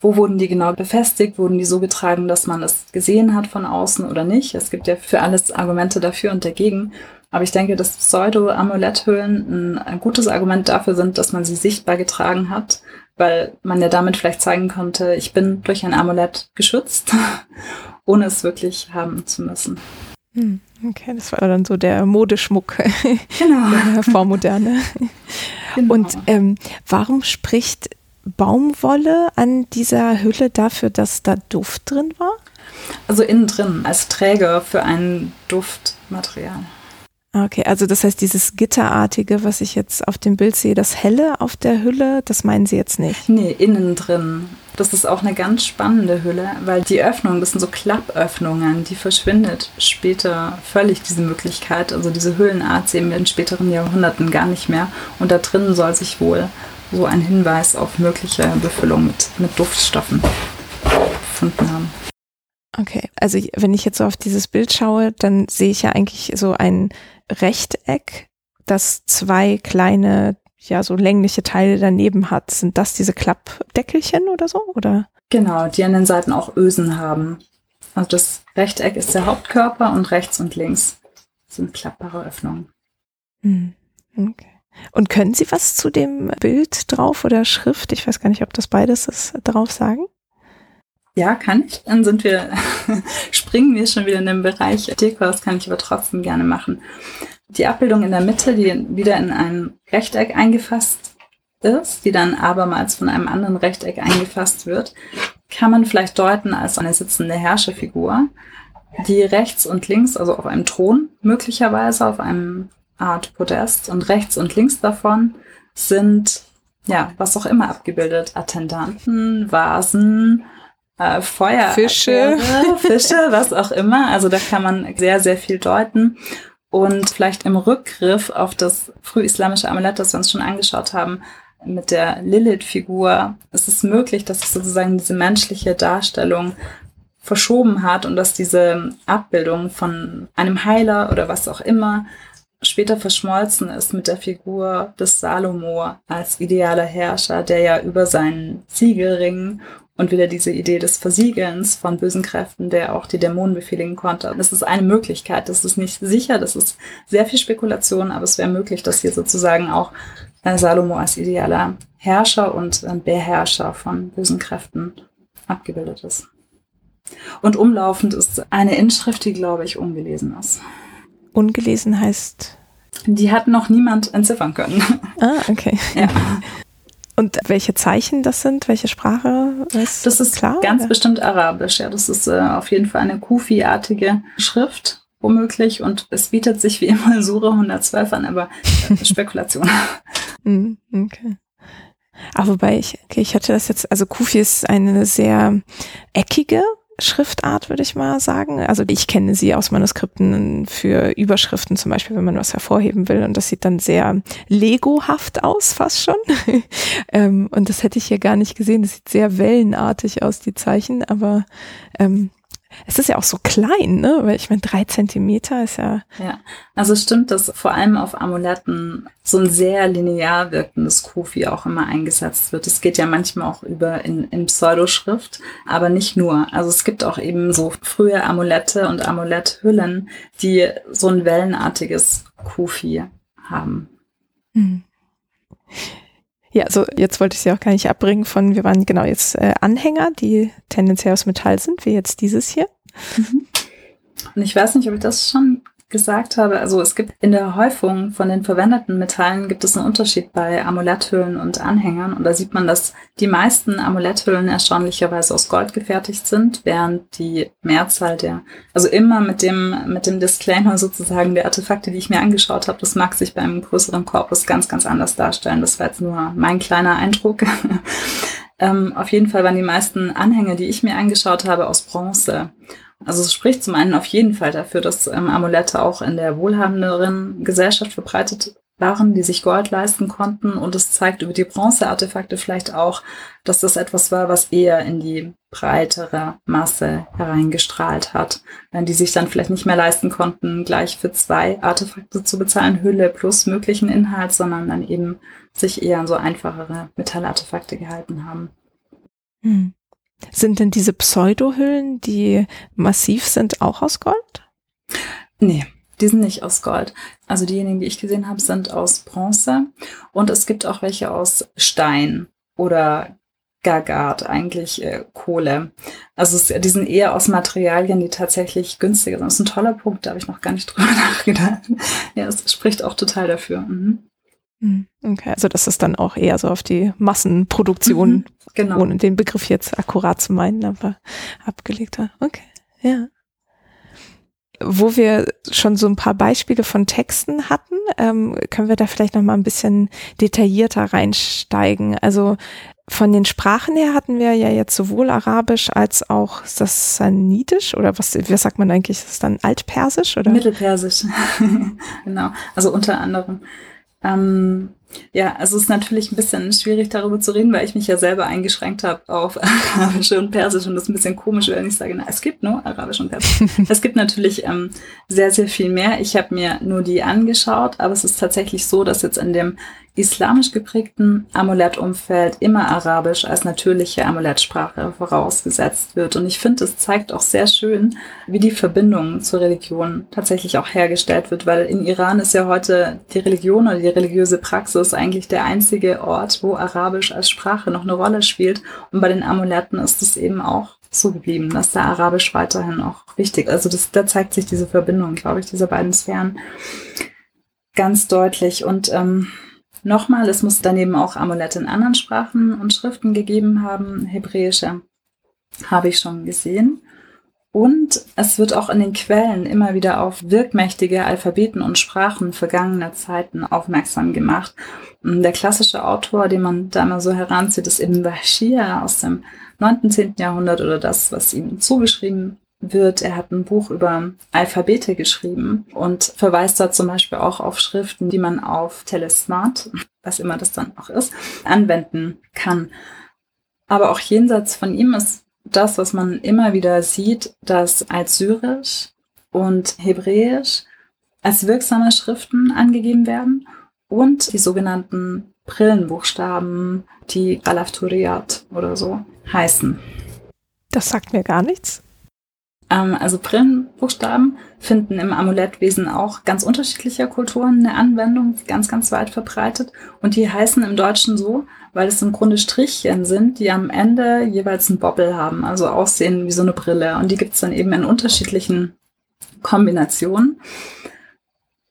wo wurden die genau befestigt? Wurden die so getragen, dass man es gesehen hat von außen oder nicht? Es gibt ja für alles Argumente dafür und dagegen. Aber ich denke, dass Pseudo-Amuletthüllen ein gutes Argument dafür sind, dass man sie sichtbar getragen hat, weil man ja damit vielleicht zeigen konnte, ich bin durch ein Amulett geschützt, ohne es wirklich haben zu müssen. Hm, okay, das war dann so der Modeschmuck genau. der Vormoderne. Genau. Und ähm, warum spricht Baumwolle an dieser Hülle dafür, dass da Duft drin war? Also innen drin, als Träger für ein Duftmaterial. Okay, also das heißt, dieses Gitterartige, was ich jetzt auf dem Bild sehe, das Helle auf der Hülle, das meinen Sie jetzt nicht? Nee, innen drin. Das ist auch eine ganz spannende Hülle, weil die Öffnung, das sind so Klappöffnungen, die verschwindet später völlig diese Möglichkeit. Also diese Hüllenart sehen wir in späteren Jahrhunderten gar nicht mehr. Und da drin soll sich wohl so ein Hinweis auf mögliche Befüllung mit, mit Duftstoffen gefunden haben. Okay, also wenn ich jetzt so auf dieses Bild schaue, dann sehe ich ja eigentlich so ein Rechteck, das zwei kleine, ja, so längliche Teile daneben hat. Sind das diese Klappdeckelchen oder so, oder? Genau, die an den Seiten auch Ösen haben. Also das Rechteck ist der Hauptkörper und rechts und links sind klappbare Öffnungen. Hm, okay. Und können Sie was zu dem Bild drauf oder Schrift, ich weiß gar nicht, ob das beides ist, drauf sagen? Ja, kann ich. Dann sind wir, springen wir schon wieder in den Bereich Deko, das kann ich aber trotzdem gerne machen. Die Abbildung in der Mitte, die wieder in ein Rechteck eingefasst ist, die dann abermals von einem anderen Rechteck eingefasst wird, kann man vielleicht deuten als eine sitzende Herrscherfigur, die rechts und links, also auf einem Thron möglicherweise, auf einem Art Podest und rechts und links davon sind, ja, was auch immer abgebildet. Attendanten, Vasen, äh, Feuer, Fische. Fische, was auch immer. Also da kann man sehr, sehr viel deuten. Und vielleicht im Rückgriff auf das frühislamische Amulett, das wir uns schon angeschaut haben, mit der Lilith-Figur, ist es möglich, dass sich sozusagen diese menschliche Darstellung verschoben hat und dass diese Abbildung von einem Heiler oder was auch immer später verschmolzen ist mit der Figur des Salomo als idealer Herrscher, der ja über seinen Siegelring und wieder diese Idee des Versiegelns von bösen Kräften, der auch die Dämonen befehligen konnte. Das ist eine Möglichkeit. Das ist nicht sicher. Das ist sehr viel Spekulation, aber es wäre möglich, dass hier sozusagen auch äh, Salomo als idealer Herrscher und äh, Beherrscher von bösen Kräften abgebildet ist. Und umlaufend ist eine Inschrift, die, glaube ich, ungelesen ist. Ungelesen heißt? Die hat noch niemand entziffern können. Ah, okay. Ja. Und welche Zeichen das sind, welche Sprache ist Das ist klar, ganz oder? bestimmt Arabisch. Ja, das ist äh, auf jeden Fall eine Kufi-artige Schrift, womöglich. Und es bietet sich wie immer Sura 112 an, aber äh, Spekulation. Hm, okay. Aber wobei ich, okay, ich hatte das jetzt, also Kufi ist eine sehr eckige Schriftart, würde ich mal sagen. Also ich kenne sie aus Manuskripten für Überschriften zum Beispiel, wenn man was hervorheben will. Und das sieht dann sehr Lego-haft aus, fast schon. ähm, und das hätte ich hier gar nicht gesehen. Das sieht sehr wellenartig aus, die Zeichen. Aber ähm, es ist ja auch so klein, ne? Weil ich meine, drei Zentimeter ist ja. Ja, also stimmt, dass vor allem auf Amuletten so ein sehr linear wirkendes Kufi auch immer eingesetzt wird. Es geht ja manchmal auch über in, in Pseudoschrift, aber nicht nur. Also es gibt auch eben so frühe Amulette und Amuletthüllen, die so ein wellenartiges Kufi haben. Hm. Ja, also jetzt wollte ich sie auch gar nicht abbringen von, wir waren genau jetzt äh, Anhänger, die tendenziell aus Metall sind, wie jetzt dieses hier. Mhm. Und ich weiß nicht, ob ich das schon gesagt habe, also es gibt in der Häufung von den verwendeten Metallen gibt es einen Unterschied bei Amuletthüllen und Anhängern und da sieht man, dass die meisten Amuletthüllen erstaunlicherweise aus Gold gefertigt sind, während die Mehrzahl der, also immer mit dem mit dem Disclaimer sozusagen der Artefakte, die ich mir angeschaut habe, das mag sich beim größeren Korpus ganz ganz anders darstellen. Das war jetzt nur mein kleiner Eindruck. ähm, auf jeden Fall waren die meisten Anhänge, die ich mir angeschaut habe, aus Bronze. Also es spricht zum einen auf jeden Fall dafür, dass ähm, Amulette auch in der wohlhabenderen Gesellschaft verbreitet waren, die sich Gold leisten konnten. Und es zeigt über die Bronzeartefakte vielleicht auch, dass das etwas war, was eher in die breitere Masse hereingestrahlt hat. Wenn die sich dann vielleicht nicht mehr leisten konnten, gleich für zwei Artefakte zu bezahlen, Hülle plus möglichen Inhalt, sondern dann eben sich eher an so einfachere Metallartefakte gehalten haben. Hm. Sind denn diese Pseudohüllen, die massiv sind, auch aus Gold? Nee, die sind nicht aus Gold. Also diejenigen, die ich gesehen habe, sind aus Bronze. Und es gibt auch welche aus Stein oder Gagat, eigentlich äh, Kohle. Also es, die sind eher aus Materialien, die tatsächlich günstiger sind. Das ist ein toller Punkt, da habe ich noch gar nicht drüber nachgedacht. Ja, es spricht auch total dafür. Mhm. Hm, okay, also das ist dann auch eher so auf die Massenproduktion, mhm, genau. ohne den Begriff jetzt akkurat zu meinen, aber abgelegter. Okay, ja. Wo wir schon so ein paar Beispiele von Texten hatten, ähm, können wir da vielleicht noch mal ein bisschen detaillierter reinsteigen. Also von den Sprachen her hatten wir ja jetzt sowohl Arabisch als auch das Sanidisch oder was, was sagt man eigentlich? Ist das dann Altpersisch oder? Mittelpersisch. genau. Also unter anderem. Ähm, ja, also es ist natürlich ein bisschen schwierig darüber zu reden, weil ich mich ja selber eingeschränkt habe auf Arabisch und Persisch und das ist ein bisschen komisch, wenn ich sage, na, es gibt nur Arabisch und Persisch. es gibt natürlich ähm, sehr, sehr viel mehr. Ich habe mir nur die angeschaut, aber es ist tatsächlich so, dass jetzt in dem islamisch geprägten Amulettumfeld immer Arabisch als natürliche Amulettsprache vorausgesetzt wird. Und ich finde, es zeigt auch sehr schön, wie die Verbindung zur Religion tatsächlich auch hergestellt wird, weil in Iran ist ja heute die Religion oder die religiöse Praxis eigentlich der einzige Ort, wo Arabisch als Sprache noch eine Rolle spielt. Und bei den Amuletten ist es eben auch so geblieben, dass da Arabisch weiterhin auch wichtig. Also das, da zeigt sich diese Verbindung, glaube ich, dieser beiden Sphären ganz deutlich. Und ähm, Nochmal, es muss daneben auch Amulette in anderen Sprachen und Schriften gegeben haben. Hebräische habe ich schon gesehen. Und es wird auch in den Quellen immer wieder auf wirkmächtige Alphabeten und Sprachen vergangener Zeiten aufmerksam gemacht. Der klassische Autor, den man da immer so heranzieht, ist Ibn Bashir aus dem 9. 10. Jahrhundert oder das, was ihm zugeschrieben wird, er hat ein Buch über Alphabete geschrieben und verweist da zum Beispiel auch auf Schriften, die man auf Telesmart, was immer das dann auch ist, anwenden kann. Aber auch jenseits von ihm ist das, was man immer wieder sieht, dass als Syrisch und Hebräisch als wirksame Schriften angegeben werden und die sogenannten Brillenbuchstaben, die Galafturiat oder so heißen. Das sagt mir gar nichts. Ähm, also Brillenbuchstaben finden im Amulettwesen auch ganz unterschiedlicher Kulturen eine Anwendung, ganz, ganz weit verbreitet. Und die heißen im Deutschen so, weil es im Grunde Strichchen sind, die am Ende jeweils einen Bobbel haben, also aussehen wie so eine Brille. Und die gibt es dann eben in unterschiedlichen Kombinationen.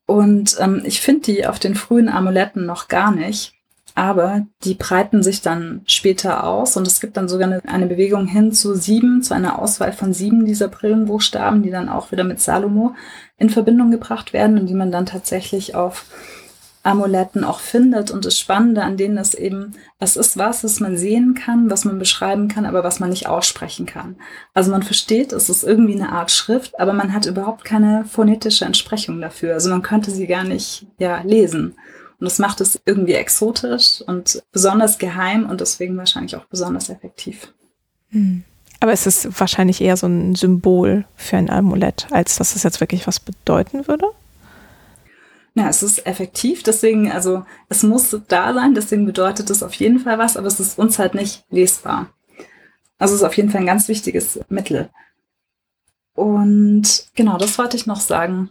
Und ähm, ich finde die auf den frühen Amuletten noch gar nicht aber die breiten sich dann später aus und es gibt dann sogar eine, eine, Bewegung hin zu sieben, zu einer Auswahl von sieben dieser Brillenbuchstaben, die dann auch wieder mit Salomo in Verbindung gebracht werden und die man dann tatsächlich auf Amuletten auch findet. Und das Spannende an denen ist eben, es ist was, was man sehen kann, was man beschreiben kann, aber was man nicht aussprechen kann. Also man versteht, es ist irgendwie eine Art Schrift, aber man hat überhaupt keine phonetische Entsprechung dafür. Also man könnte sie gar nicht ja, lesen. Und das macht es irgendwie exotisch und besonders geheim und deswegen wahrscheinlich auch besonders effektiv. Hm. Aber es ist wahrscheinlich eher so ein Symbol für ein Amulett, als dass es jetzt wirklich was bedeuten würde. Ja, es ist effektiv, deswegen, also es muss da sein, deswegen bedeutet es auf jeden Fall was, aber es ist uns halt nicht lesbar. Also es ist auf jeden Fall ein ganz wichtiges Mittel. Und genau, das wollte ich noch sagen.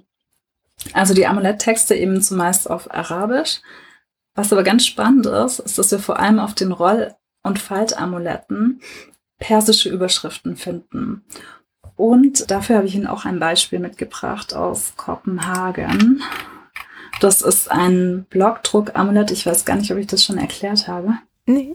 Also die Amuletttexte eben zumeist auf Arabisch. Was aber ganz spannend ist, ist, dass wir vor allem auf den Roll- und Faltamuletten persische Überschriften finden. Und dafür habe ich Ihnen auch ein Beispiel mitgebracht aus Kopenhagen. Das ist ein Blockdruck-Amulett. Ich weiß gar nicht, ob ich das schon erklärt habe. Nee.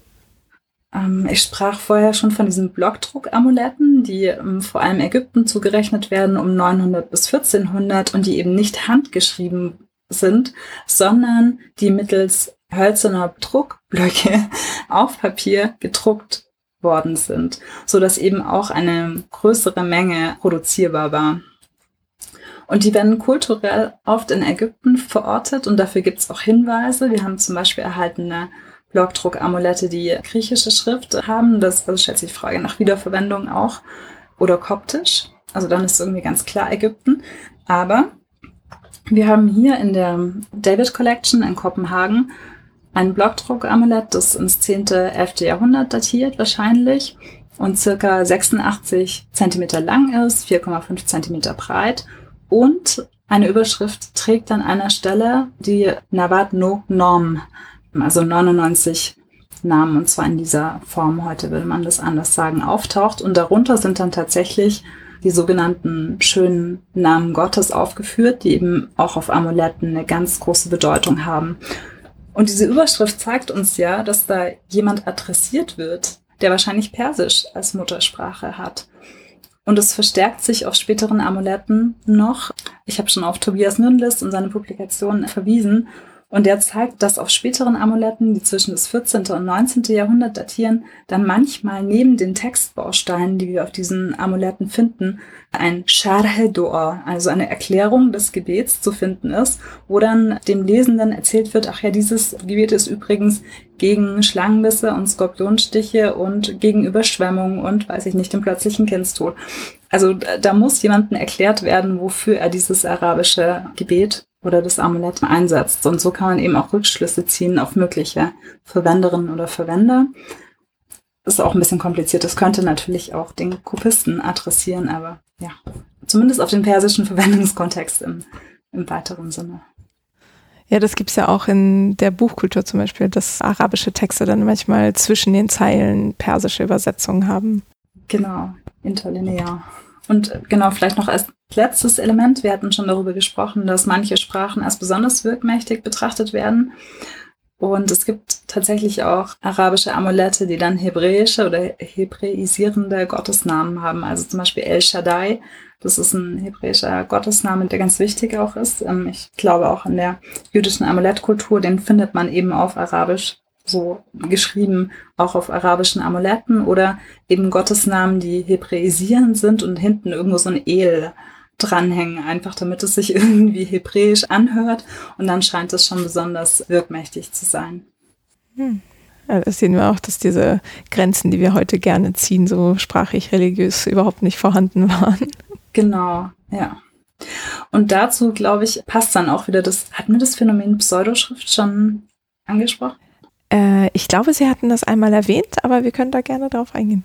Ähm, ich sprach vorher schon von diesen Blockdruck-Amuletten, die ähm, vor allem Ägypten zugerechnet werden um 900 bis 1400 und die eben nicht handgeschrieben sind, sondern die mittels hölzerner Druckblöcke auf Papier gedruckt worden sind, so dass eben auch eine größere Menge produzierbar war. Und die werden kulturell oft in Ägypten verortet und dafür gibt es auch Hinweise. Wir haben zum Beispiel erhaltene Blockdruck-Amulette, die griechische Schrift haben. Das also schätze ich Frage nach Wiederverwendung auch. Oder koptisch. Also dann ist irgendwie ganz klar Ägypten. Aber wir haben hier in der David Collection in Kopenhagen ein Blockdruck-Amulett, das ins 10., 11. Jahrhundert datiert wahrscheinlich und circa 86 Zentimeter lang ist, 4,5 Zentimeter breit und eine Überschrift trägt an einer Stelle die Navat no Norm also 99 Namen, und zwar in dieser Form, heute will man das anders sagen, auftaucht. Und darunter sind dann tatsächlich die sogenannten schönen Namen Gottes aufgeführt, die eben auch auf Amuletten eine ganz große Bedeutung haben. Und diese Überschrift zeigt uns ja, dass da jemand adressiert wird, der wahrscheinlich Persisch als Muttersprache hat. Und es verstärkt sich auf späteren Amuletten noch. Ich habe schon auf Tobias Nünlist und seine Publikation verwiesen. Und der zeigt, dass auf späteren Amuletten, die zwischen das 14. und 19. Jahrhundert datieren, dann manchmal neben den Textbausteinen, die wir auf diesen Amuletten finden, ein Sharhe Dua, also eine Erklärung des Gebets zu finden ist, wo dann dem Lesenden erzählt wird, ach ja, dieses Gebet ist übrigens gegen Schlangenbisse und Skorpionstiche und gegen Überschwemmung und weiß ich nicht, den plötzlichen Kindstod. Also da muss jemandem erklärt werden, wofür er dieses arabische Gebet oder das Amulett einsetzt. Und so kann man eben auch Rückschlüsse ziehen auf mögliche Verwenderinnen oder Verwender. Ist auch ein bisschen kompliziert. Das könnte natürlich auch den Kopisten adressieren, aber ja, zumindest auf den persischen Verwendungskontext im, im weiteren Sinne. Ja, das gibt's ja auch in der Buchkultur zum Beispiel, dass arabische Texte dann manchmal zwischen den Zeilen persische Übersetzungen haben. Genau, interlinear. Und genau, vielleicht noch als letztes Element, wir hatten schon darüber gesprochen, dass manche Sprachen als besonders wirkmächtig betrachtet werden. Und es gibt tatsächlich auch arabische Amulette, die dann hebräische oder hebräisierende Gottesnamen haben. Also zum Beispiel El Shaddai, das ist ein hebräischer Gottesname, der ganz wichtig auch ist. Ähm, ich glaube auch in der jüdischen Amulettkultur, den findet man eben auf Arabisch so geschrieben, auch auf arabischen Amuletten oder eben Gottesnamen, die hebräisierend sind und hinten irgendwo so ein El dranhängen, einfach damit es sich irgendwie hebräisch anhört und dann scheint es schon besonders wirkmächtig zu sein. Hm. Ja, das sehen wir auch, dass diese Grenzen, die wir heute gerne ziehen, so sprachlich religiös überhaupt nicht vorhanden waren. Genau, ja. Und dazu, glaube ich, passt dann auch wieder das, hat mir das Phänomen Pseudoschrift schon angesprochen? Äh, ich glaube, Sie hatten das einmal erwähnt, aber wir können da gerne drauf eingehen.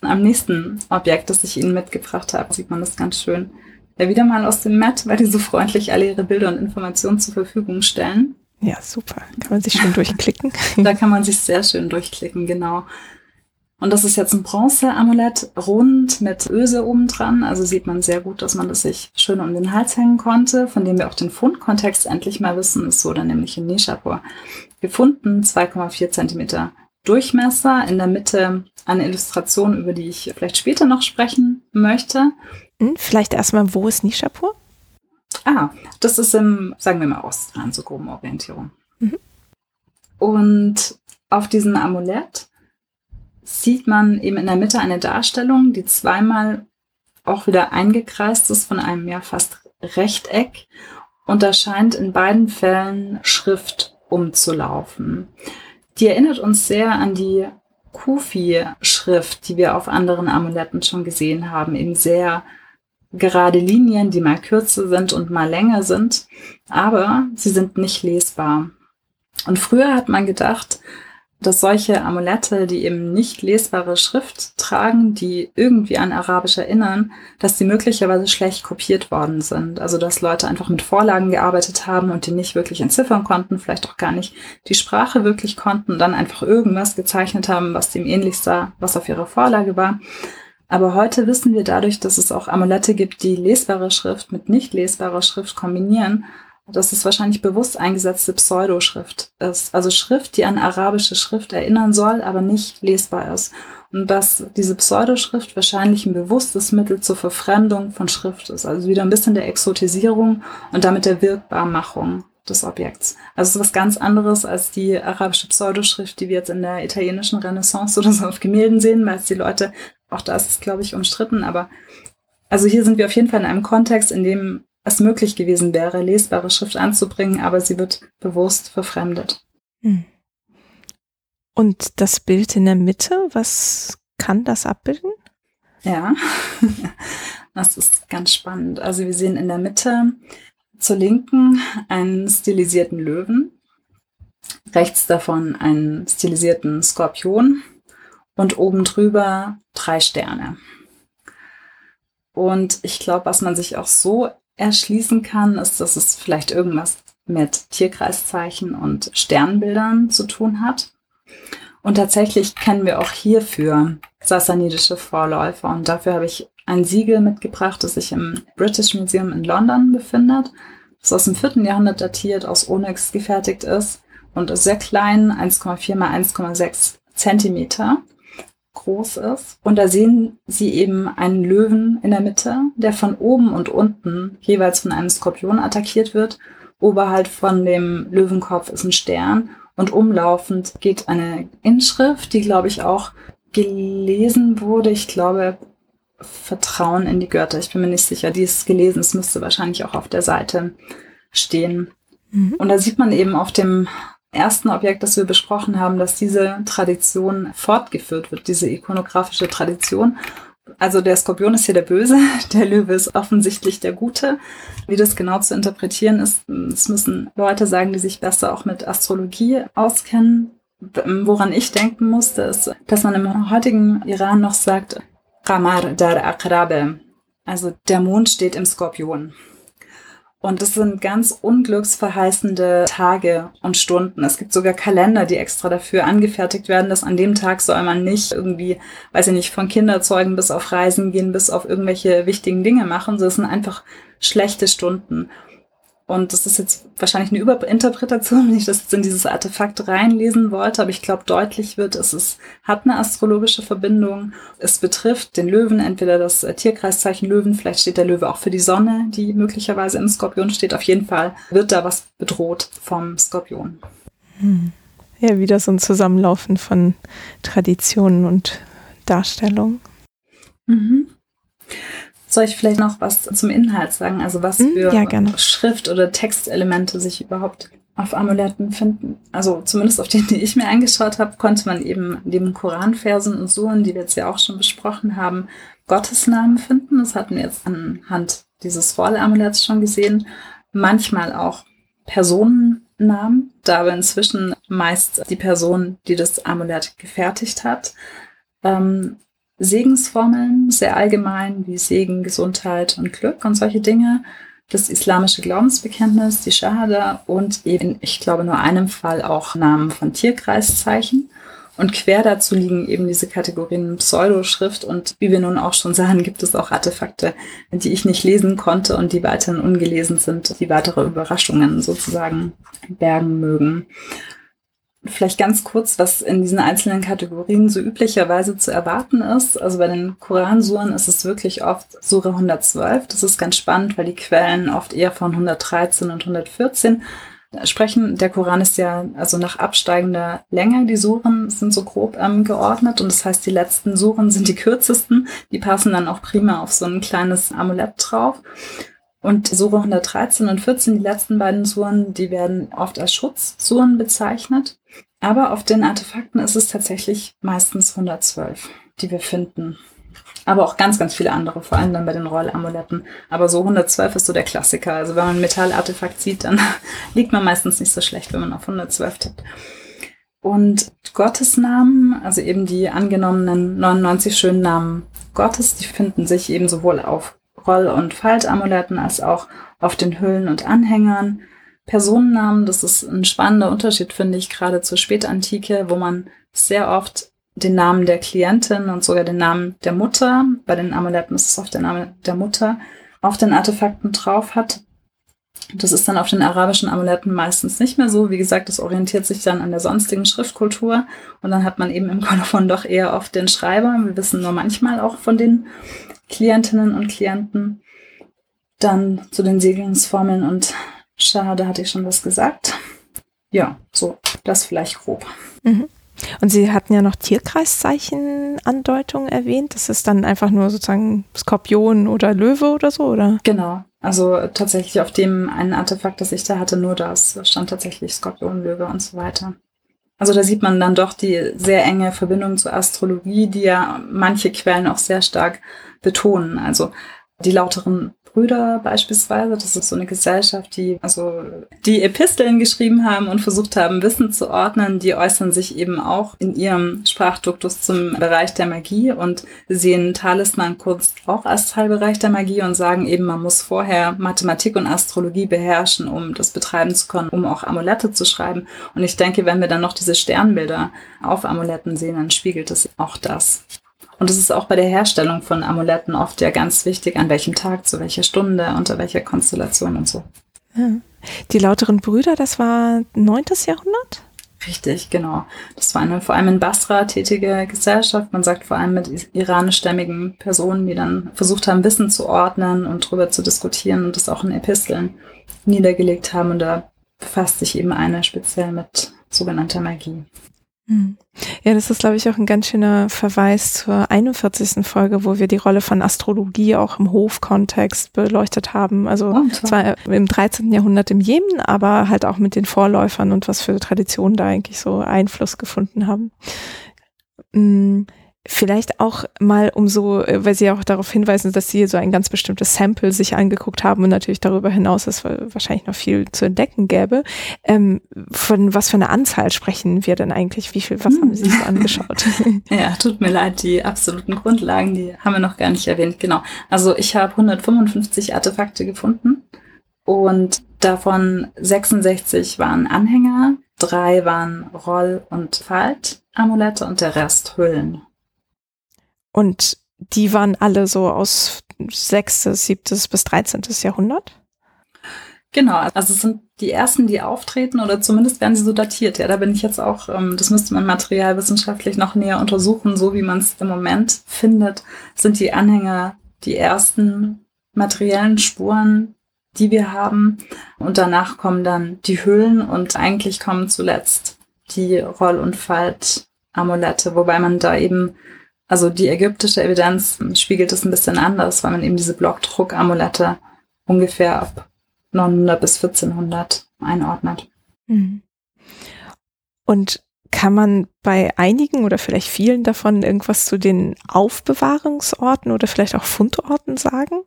Am nächsten Objekt, das ich Ihnen mitgebracht habe, sieht man das ganz schön. Ja, wieder mal aus dem Matt, weil die so freundlich alle ihre Bilder und Informationen zur Verfügung stellen. Ja, super. Kann man sich schön durchklicken. da kann man sich sehr schön durchklicken, genau. Und das ist jetzt ein Bronze-Amulett, rund mit Öse oben dran. Also sieht man sehr gut, dass man das sich schön um den Hals hängen konnte, von dem wir auch den Fundkontext endlich mal wissen. Es wurde nämlich in Nishapur gefunden, 2,4 Zentimeter Durchmesser. In der Mitte eine Illustration, über die ich vielleicht später noch sprechen möchte. Hm, vielleicht erstmal, wo ist Nishapur? Ah, das ist im, sagen wir mal, Ostrand, so groben Orientierung. Mhm. Und auf diesem Amulett sieht man eben in der Mitte eine Darstellung, die zweimal auch wieder eingekreist ist von einem ja fast Rechteck. Und da scheint in beiden Fällen Schrift umzulaufen. Die erinnert uns sehr an die Kufi-Schrift, die wir auf anderen Amuletten schon gesehen haben, eben sehr gerade Linien, die mal kürzer sind und mal länger sind, aber sie sind nicht lesbar. Und früher hat man gedacht, dass solche Amulette, die eben nicht lesbare Schrift tragen, die irgendwie an Arabisch erinnern, dass die möglicherweise schlecht kopiert worden sind. Also dass Leute einfach mit Vorlagen gearbeitet haben und die nicht wirklich entziffern konnten, vielleicht auch gar nicht die Sprache wirklich konnten, dann einfach irgendwas gezeichnet haben, was dem ähnlich sah, was auf ihrer Vorlage war. Aber heute wissen wir dadurch, dass es auch Amulette gibt, die lesbare Schrift mit nicht lesbarer Schrift kombinieren, dass es wahrscheinlich bewusst eingesetzte Pseudoschrift ist. Also Schrift, die an arabische Schrift erinnern soll, aber nicht lesbar ist. Und dass diese Pseudoschrift wahrscheinlich ein bewusstes Mittel zur Verfremdung von Schrift ist. Also wieder ein bisschen der Exotisierung und damit der Wirkbarmachung des Objekts. Also es ist was ganz anderes als die arabische Pseudoschrift, die wir jetzt in der italienischen Renaissance oder so auf Gemälden sehen, weil es die Leute, auch da ist es, glaube ich, umstritten, aber also hier sind wir auf jeden Fall in einem Kontext, in dem es möglich gewesen wäre, lesbare Schrift anzubringen, aber sie wird bewusst verfremdet. Hm. Und das Bild in der Mitte, was kann das abbilden? Ja, das ist ganz spannend. Also wir sehen in der Mitte zur Linken einen stilisierten Löwen, rechts davon einen stilisierten Skorpion und oben drüber drei Sterne. Und ich glaube, was man sich auch so erschließen kann, ist, dass es vielleicht irgendwas mit Tierkreiszeichen und Sternbildern zu tun hat. Und tatsächlich kennen wir auch hierfür sassanidische Vorläufer. Und dafür habe ich ein Siegel mitgebracht, das sich im British Museum in London befindet, das aus dem vierten Jahrhundert datiert, aus Onyx gefertigt ist und ist sehr klein, 1,4 mal 1,6 Zentimeter groß ist. Und da sehen Sie eben einen Löwen in der Mitte, der von oben und unten jeweils von einem Skorpion attackiert wird. Oberhalb von dem Löwenkopf ist ein Stern und umlaufend geht eine Inschrift, die, glaube ich, auch gelesen wurde. Ich glaube, Vertrauen in die Götter. Ich bin mir nicht sicher. Die ist gelesen. Es müsste wahrscheinlich auch auf der Seite stehen. Mhm. Und da sieht man eben auf dem ersten Objekt, das wir besprochen haben, dass diese Tradition fortgeführt wird, diese ikonografische Tradition. Also der Skorpion ist hier der Böse, der Löwe ist offensichtlich der Gute. Wie das genau zu interpretieren ist, das müssen Leute sagen, die sich besser auch mit Astrologie auskennen. Woran ich denken musste, ist, dass man im heutigen Iran noch sagt, Ramar dar Akrabe. Also der Mond steht im Skorpion. Und es sind ganz unglücksverheißende Tage und Stunden. Es gibt sogar Kalender, die extra dafür angefertigt werden, dass an dem Tag soll man nicht irgendwie, weiß ich nicht, von Kinderzeugen bis auf Reisen gehen, bis auf irgendwelche wichtigen Dinge machen. So, es sind einfach schlechte Stunden. Und das ist jetzt wahrscheinlich eine Überinterpretation, wenn ich das jetzt in dieses Artefakt reinlesen wollte, aber ich glaube, deutlich wird, es ist, hat eine astrologische Verbindung. Es betrifft den Löwen, entweder das Tierkreiszeichen Löwen, vielleicht steht der Löwe auch für die Sonne, die möglicherweise im Skorpion steht. Auf jeden Fall wird da was bedroht vom Skorpion. Hm. Ja, wieder so ein Zusammenlaufen von Traditionen und Darstellungen. Mhm. Soll ich vielleicht noch was zum Inhalt sagen? Also was hm, für ja, Schrift- oder Textelemente sich überhaupt auf Amuletten finden. Also zumindest auf denen, die ich mir angeschaut habe, konnte man eben neben Koranversen und Suren, die wir jetzt ja auch schon besprochen haben, Gottesnamen finden. Das hatten wir jetzt anhand dieses Voll-Amuletts schon gesehen. Manchmal auch Personennamen, da aber inzwischen meist die Person, die das Amulett gefertigt hat. Ähm, Segensformeln, sehr allgemein, wie Segen, Gesundheit und Glück und solche Dinge. Das islamische Glaubensbekenntnis, die Shahada und eben, ich glaube, nur einem Fall auch Namen von Tierkreiszeichen. Und quer dazu liegen eben diese Kategorien Pseudoschrift und wie wir nun auch schon sahen, gibt es auch Artefakte, die ich nicht lesen konnte und die weiterhin ungelesen sind, die weitere Überraschungen sozusagen bergen mögen. Vielleicht ganz kurz, was in diesen einzelnen Kategorien so üblicherweise zu erwarten ist. Also bei den Koransuren ist es wirklich oft Sura 112. Das ist ganz spannend, weil die Quellen oft eher von 113 und 114 sprechen. Der Koran ist ja also nach absteigender Länge. Die Suren sind so grob ähm, geordnet und das heißt, die letzten Suren sind die kürzesten. Die passen dann auch prima auf so ein kleines Amulett drauf. Und Sure 113 und 14, die letzten beiden Suren, die werden oft als Schutzsuren bezeichnet. Aber auf den Artefakten ist es tatsächlich meistens 112, die wir finden aber auch ganz, ganz viele andere, vor allem dann bei den Rollamuletten. Aber so 112 ist so der Klassiker. Also wenn man ein Metallartefakt sieht, dann liegt man meistens nicht so schlecht, wenn man auf 112 tippt. Und Gottesnamen, also eben die angenommenen 99 schönen Namen Gottes, die finden sich eben sowohl auf Roll- und Faltamuletten als auch auf den Hüllen und Anhängern. Personennamen, das ist ein spannender Unterschied, finde ich, gerade zur Spätantike, wo man sehr oft den Namen der Klientin und sogar den Namen der Mutter, bei den Amuletten ist es oft der Name der Mutter, auf den Artefakten drauf hat. Das ist dann auf den arabischen Amuletten meistens nicht mehr so. Wie gesagt, das orientiert sich dann an der sonstigen Schriftkultur und dann hat man eben im Kolophon doch eher oft den Schreiber. Wir wissen nur manchmal auch von den Klientinnen und Klienten. Dann zu den Segelungsformeln und Schade hatte ich schon was gesagt. Ja, so, das vielleicht grob. Mhm. Und Sie hatten ja noch Tierkreiszeichen-Andeutungen erwähnt. Das ist dann einfach nur sozusagen Skorpion oder Löwe oder so, oder? Genau. Also tatsächlich auf dem einen Artefakt, das ich da hatte, nur das stand tatsächlich Skorpion, Löwe und so weiter. Also da sieht man dann doch die sehr enge Verbindung zur Astrologie, die ja manche Quellen auch sehr stark betonen. Also die lauteren Brüder beispielsweise. Das ist so eine Gesellschaft, die also die Episteln geschrieben haben und versucht haben, Wissen zu ordnen. Die äußern sich eben auch in ihrem Sprachduktus zum Bereich der Magie und sehen Talisman-Kunst auch als Teilbereich der Magie und sagen eben, man muss vorher Mathematik und Astrologie beherrschen, um das betreiben zu können, um auch Amulette zu schreiben. Und ich denke, wenn wir dann noch diese Sternbilder auf Amuletten sehen, dann spiegelt es auch das. Und es ist auch bei der Herstellung von Amuletten oft ja ganz wichtig, an welchem Tag, zu welcher Stunde, unter welcher Konstellation und so. Ja. Die lauteren Brüder, das war 9. Jahrhundert? Richtig, genau. Das war eine vor allem in Basra tätige Gesellschaft. Man sagt vor allem mit iranischstämmigen Personen, die dann versucht haben, Wissen zu ordnen und darüber zu diskutieren und das auch in Episteln niedergelegt haben. Und da befasst sich eben eine speziell mit sogenannter Magie. Hm. Ja, das ist, glaube ich, auch ein ganz schöner Verweis zur 41. Folge, wo wir die Rolle von Astrologie auch im Hofkontext beleuchtet haben. Also oh, zwar im 13. Jahrhundert im Jemen, aber halt auch mit den Vorläufern und was für Traditionen da eigentlich so Einfluss gefunden haben. Hm. Vielleicht auch mal um so, äh, weil Sie auch darauf hinweisen, dass Sie so ein ganz bestimmtes Sample sich angeguckt haben und natürlich darüber hinaus es wahrscheinlich noch viel zu entdecken gäbe. Ähm, von was für einer Anzahl sprechen wir denn eigentlich? Wie viel, was hm. haben Sie sich angeschaut? ja, tut mir leid, die absoluten Grundlagen, die haben wir noch gar nicht erwähnt. Genau. Also ich habe 155 Artefakte gefunden und davon 66 waren Anhänger, drei waren Roll- und Faltamulette und der Rest Hüllen. Und die waren alle so aus 6., 7. bis 13. Jahrhundert? Genau, also es sind die ersten, die auftreten oder zumindest werden sie so datiert. Ja, da bin ich jetzt auch, ähm, das müsste man materialwissenschaftlich noch näher untersuchen, so wie man es im Moment findet, sind die Anhänger die ersten materiellen Spuren, die wir haben. Und danach kommen dann die Hüllen und eigentlich kommen zuletzt die Roll- und Falt-Amulette, wobei man da eben also die ägyptische Evidenz spiegelt es ein bisschen anders, weil man eben diese Blockdruck-Amulette ungefähr ab 900 bis 1400 einordnet. Mhm. Und kann man bei einigen oder vielleicht vielen davon irgendwas zu den Aufbewahrungsorten oder vielleicht auch Fundorten sagen?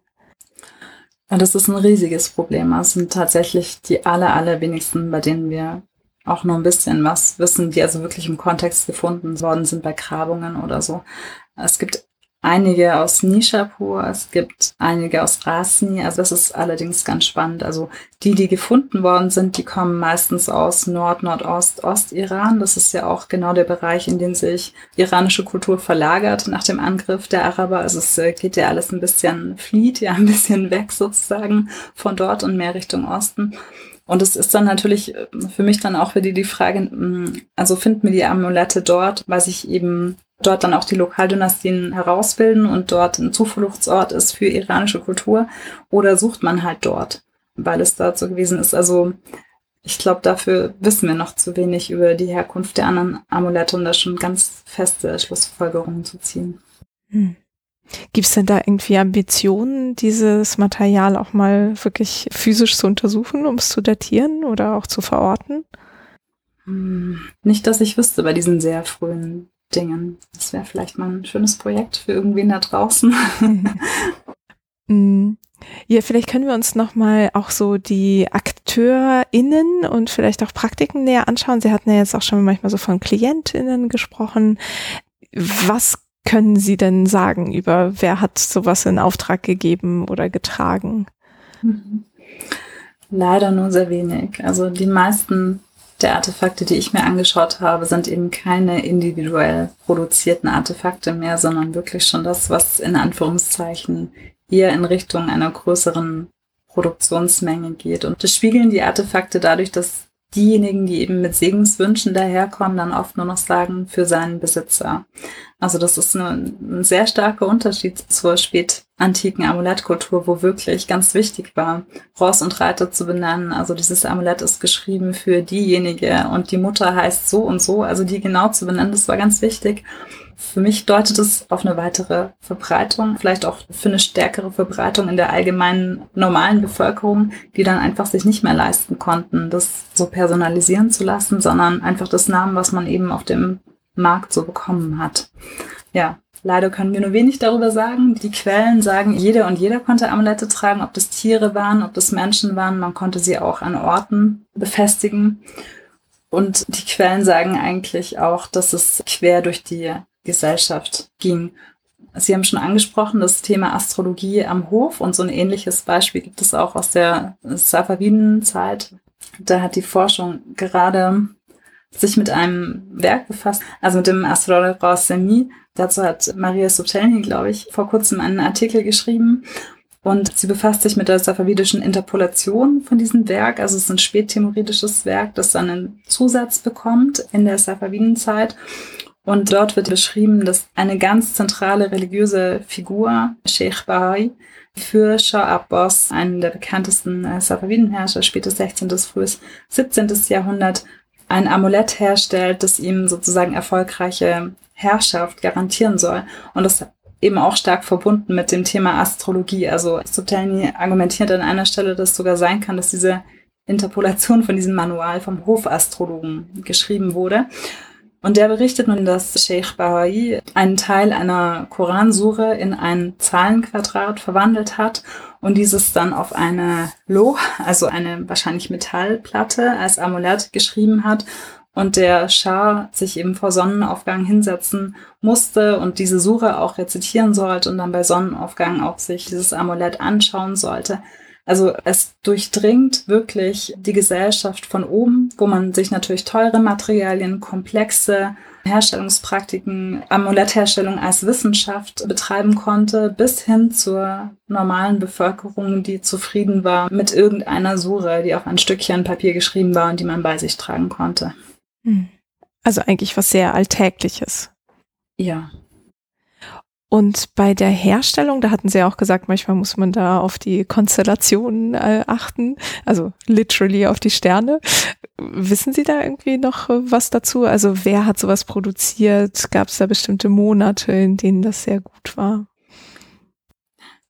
Ja, das ist ein riesiges Problem. Es sind tatsächlich die aller, allerwenigsten, bei denen wir auch nur ein bisschen was wissen, die also wirklich im Kontext gefunden worden sind bei Grabungen oder so. Es gibt einige aus Nishapur, es gibt einige aus Rasni. Also das ist allerdings ganz spannend. Also die, die gefunden worden sind, die kommen meistens aus Nord, Nordost, Ost-Iran. Das ist ja auch genau der Bereich, in den sich iranische Kultur verlagert nach dem Angriff der Araber. Also es äh, geht ja alles ein bisschen, flieht ja ein bisschen weg sozusagen von dort und mehr Richtung Osten. Und es ist dann natürlich äh, für mich dann auch wieder die Frage, mm, also finden wir die Amulette dort, weil sich eben dort dann auch die Lokaldynastien herausbilden und dort ein Zufluchtsort ist für iranische Kultur oder sucht man halt dort, weil es dort so gewesen ist. Also ich glaube, dafür wissen wir noch zu wenig über die Herkunft der anderen Amulette, um da schon ganz feste Schlussfolgerungen zu ziehen. Hm. Gibt es denn da irgendwie Ambitionen, dieses Material auch mal wirklich physisch zu untersuchen, um es zu datieren oder auch zu verorten? Hm, nicht, dass ich wüsste bei diesen sehr frühen Dingen. Das wäre vielleicht mal ein schönes Projekt für irgendwen da draußen. Hm. Ja, vielleicht können wir uns nochmal auch so die AkteurInnen und vielleicht auch Praktiken näher anschauen. Sie hatten ja jetzt auch schon manchmal so von KlientInnen gesprochen. Was können Sie denn sagen über, wer hat sowas in Auftrag gegeben oder getragen? Mhm. Leider nur sehr wenig. Also die meisten der Artefakte, die ich mir angeschaut habe, sind eben keine individuell produzierten Artefakte mehr, sondern wirklich schon das, was in Anführungszeichen eher in Richtung einer größeren Produktionsmenge geht. Und das spiegeln die Artefakte dadurch, dass diejenigen, die eben mit Segenswünschen daherkommen, dann oft nur noch sagen, für seinen Besitzer. Also das ist eine, ein sehr starker Unterschied zur spätantiken Amulettkultur, wo wirklich ganz wichtig war, Ross und Reiter zu benennen. Also dieses Amulett ist geschrieben für diejenige und die Mutter heißt so und so, also die genau zu benennen, das war ganz wichtig. Für mich deutet es auf eine weitere Verbreitung, vielleicht auch für eine stärkere Verbreitung in der allgemeinen normalen Bevölkerung, die dann einfach sich nicht mehr leisten konnten, das so personalisieren zu lassen, sondern einfach das Namen, was man eben auf dem Markt so bekommen hat. Ja, Leider können wir nur wenig darüber sagen. Die Quellen sagen, jeder und jeder konnte Amulette tragen, ob das Tiere waren, ob das Menschen waren. Man konnte sie auch an Orten befestigen. Und die Quellen sagen eigentlich auch, dass es quer durch die Gesellschaft ging. Sie haben schon angesprochen, das Thema Astrologie am Hof und so ein ähnliches Beispiel gibt es auch aus der Safavidenzeit. Da hat die Forschung gerade sich mit einem Werk befasst, also mit dem Astrologer Semi. Dazu hat Maria Subtelny, glaube ich, vor kurzem einen Artikel geschrieben. Und sie befasst sich mit der safavidischen Interpolation von diesem Werk. Also es ist ein spättimuridisches Werk, das dann einen Zusatz bekommt in der Safavidenzeit. Und dort wird beschrieben, dass eine ganz zentrale religiöse Figur, Sheikh Bahai, für Shah Abbas, einen der bekanntesten äh, Safavidenherrscher, spätes 16. bis frühes 17. Jahrhundert, ein Amulett herstellt, das ihm sozusagen erfolgreiche Herrschaft garantieren soll. Und das eben auch stark verbunden mit dem Thema Astrologie. Also Subtelny argumentiert an einer Stelle, dass sogar sein kann, dass diese Interpolation von diesem Manual vom Hofastrologen geschrieben wurde. Und der berichtet nun, dass Sheikh Bahai einen Teil einer Koransure in ein Zahlenquadrat verwandelt hat und dieses dann auf eine Loh, also eine wahrscheinlich Metallplatte als Amulett geschrieben hat und der Schah sich eben vor Sonnenaufgang hinsetzen musste und diese Sure auch rezitieren sollte und dann bei Sonnenaufgang auch sich dieses Amulett anschauen sollte. Also es durchdringt wirklich die Gesellschaft von oben, wo man sich natürlich teure Materialien, komplexe Herstellungspraktiken, Amulettherstellung als Wissenschaft betreiben konnte, bis hin zur normalen Bevölkerung, die zufrieden war mit irgendeiner Sure, die auf ein Stückchen Papier geschrieben war und die man bei sich tragen konnte. Hm. Also eigentlich was sehr Alltägliches. Ja, und bei der Herstellung, da hatten Sie ja auch gesagt, manchmal muss man da auf die Konstellationen äh, achten, also literally auf die Sterne. Wissen Sie da irgendwie noch äh, was dazu? Also wer hat sowas produziert? Gab es da bestimmte Monate, in denen das sehr gut war?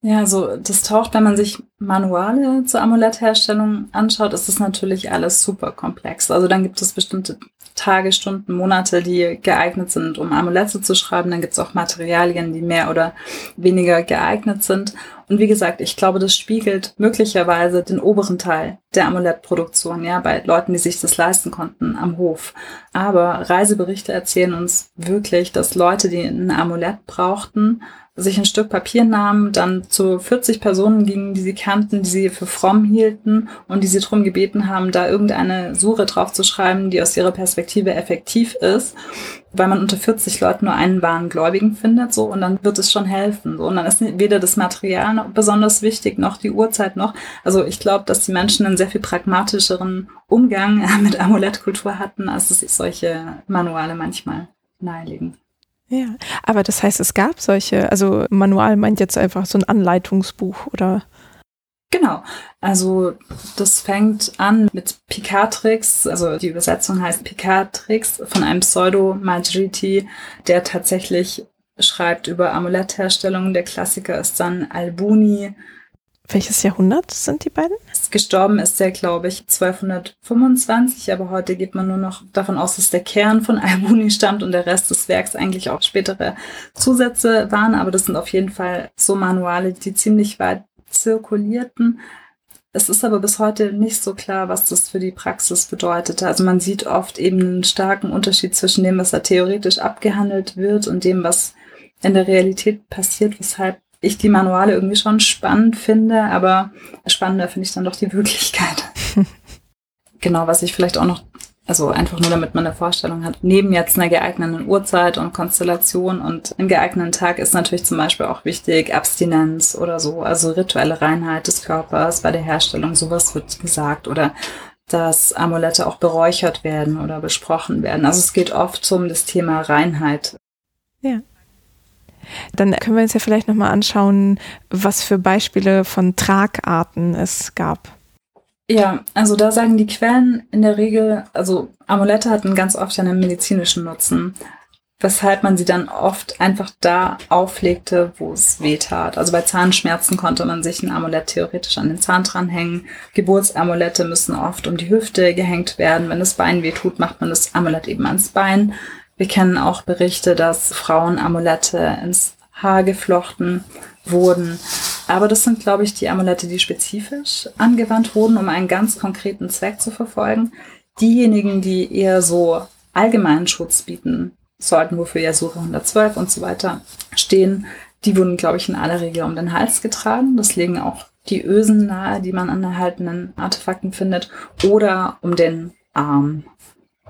Ja, also das taucht, wenn man sich Manuale zur Amulettherstellung anschaut, ist das natürlich alles super komplex. Also dann gibt es bestimmte Tage, Stunden, Monate, die geeignet sind, um Amulette zu schreiben. Dann gibt es auch Materialien, die mehr oder weniger geeignet sind. Und wie gesagt, ich glaube, das spiegelt möglicherweise den oberen Teil der Amulettproduktion, ja, bei Leuten, die sich das leisten konnten am Hof. Aber Reiseberichte erzählen uns wirklich, dass Leute, die ein Amulett brauchten, sich ein Stück Papier nahmen, dann zu 40 Personen gingen, die sie kannten, die sie für fromm hielten und die sie darum gebeten haben, da irgendeine Sure draufzuschreiben, die aus ihrer Perspektive effektiv ist, weil man unter 40 Leuten nur einen wahren Gläubigen findet, so, und dann wird es schon helfen, so, und dann ist weder das Material noch besonders wichtig, noch die Uhrzeit noch, also ich glaube, dass die Menschen einen sehr viel pragmatischeren Umgang mit Amulettkultur hatten, als es solche Manuale manchmal nahelegen. Ja, aber das heißt, es gab solche, also Manual meint jetzt einfach so ein Anleitungsbuch oder? Genau, also das fängt an mit Picatrix, also die Übersetzung heißt Picatrix von einem Pseudo-Majriti, der tatsächlich schreibt über Amulettherstellung. Der Klassiker ist dann Albuni, welches Jahrhundert sind die beiden? Gestorben ist der, glaube ich, 1225, aber heute geht man nur noch davon aus, dass der Kern von Albuni stammt und der Rest des Werks eigentlich auch spätere Zusätze waren. Aber das sind auf jeden Fall so Manuale, die ziemlich weit zirkulierten. Es ist aber bis heute nicht so klar, was das für die Praxis bedeutete. Also man sieht oft eben einen starken Unterschied zwischen dem, was da theoretisch abgehandelt wird und dem, was in der Realität passiert, weshalb ich die Manuale irgendwie schon spannend finde, aber spannender finde ich dann doch die Wirklichkeit. genau, was ich vielleicht auch noch, also einfach nur damit man eine Vorstellung hat, neben jetzt einer geeigneten Uhrzeit und Konstellation und einem geeigneten Tag ist natürlich zum Beispiel auch wichtig Abstinenz oder so, also rituelle Reinheit des Körpers bei der Herstellung, sowas wird gesagt oder dass Amulette auch beräuchert werden oder besprochen werden. Also es geht oft um das Thema Reinheit. Ja. Dann können wir uns ja vielleicht nochmal anschauen, was für Beispiele von Tragarten es gab. Ja, also da sagen die Quellen in der Regel, also Amulette hatten ganz oft einen medizinischen Nutzen, weshalb man sie dann oft einfach da auflegte, wo es weh tat. Also bei Zahnschmerzen konnte man sich ein Amulett theoretisch an den Zahn dranhängen. Geburtsamulette müssen oft um die Hüfte gehängt werden. Wenn das Bein weh tut, macht man das Amulett eben ans Bein. Wir kennen auch Berichte, dass Frauen Amulette ins Haar geflochten wurden. Aber das sind, glaube ich, die Amulette, die spezifisch angewandt wurden, um einen ganz konkreten Zweck zu verfolgen. Diejenigen, die eher so allgemeinen Schutz bieten sollten, wofür ja Suche 112 und so weiter stehen, die wurden, glaube ich, in aller Regel um den Hals getragen. Das legen auch die Ösen nahe, die man an erhaltenen Artefakten findet, oder um den Arm.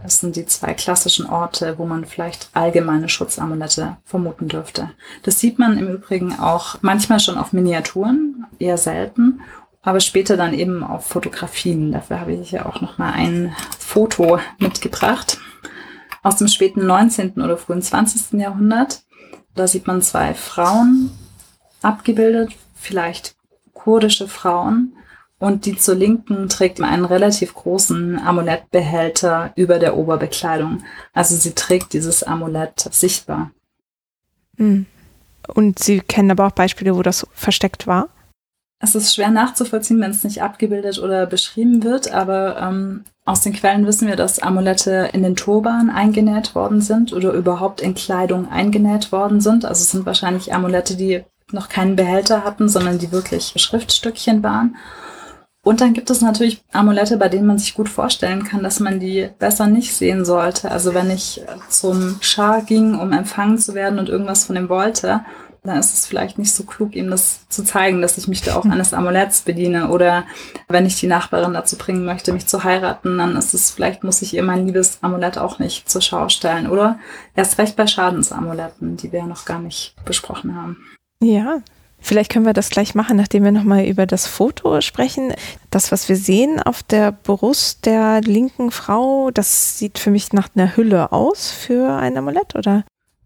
Das sind die zwei klassischen Orte, wo man vielleicht allgemeine Schutzamulette vermuten dürfte. Das sieht man im Übrigen auch manchmal schon auf Miniaturen, eher selten, aber später dann eben auf Fotografien. Dafür habe ich ja auch noch mal ein Foto mitgebracht aus dem späten 19. oder frühen 20. Jahrhundert. Da sieht man zwei Frauen abgebildet, vielleicht kurdische Frauen, und die zur Linken trägt einen relativ großen Amulettbehälter über der Oberbekleidung. Also sie trägt dieses Amulett sichtbar. Hm. Und Sie kennen aber auch Beispiele, wo das versteckt war? Es ist schwer nachzuvollziehen, wenn es nicht abgebildet oder beschrieben wird, aber ähm, aus den Quellen wissen wir, dass Amulette in den Turban eingenäht worden sind oder überhaupt in Kleidung eingenäht worden sind. Also es sind wahrscheinlich Amulette, die noch keinen Behälter hatten, sondern die wirklich Schriftstückchen waren. Und dann gibt es natürlich Amulette, bei denen man sich gut vorstellen kann, dass man die besser nicht sehen sollte. Also wenn ich zum Schar ging, um empfangen zu werden und irgendwas von ihm wollte, dann ist es vielleicht nicht so klug, ihm das zu zeigen, dass ich mich da auch eines Amuletts bediene. Oder wenn ich die Nachbarin dazu bringen möchte, mich zu heiraten, dann ist es vielleicht, muss ich ihr mein liebes Amulett auch nicht zur Schau stellen. Oder erst recht bei Schadensamuletten, die wir ja noch gar nicht besprochen haben. Ja, Vielleicht können wir das gleich machen, nachdem wir nochmal über das Foto sprechen. Das, was wir sehen auf der Brust der linken Frau, das sieht für mich nach einer Hülle aus für ein Amulett, oder?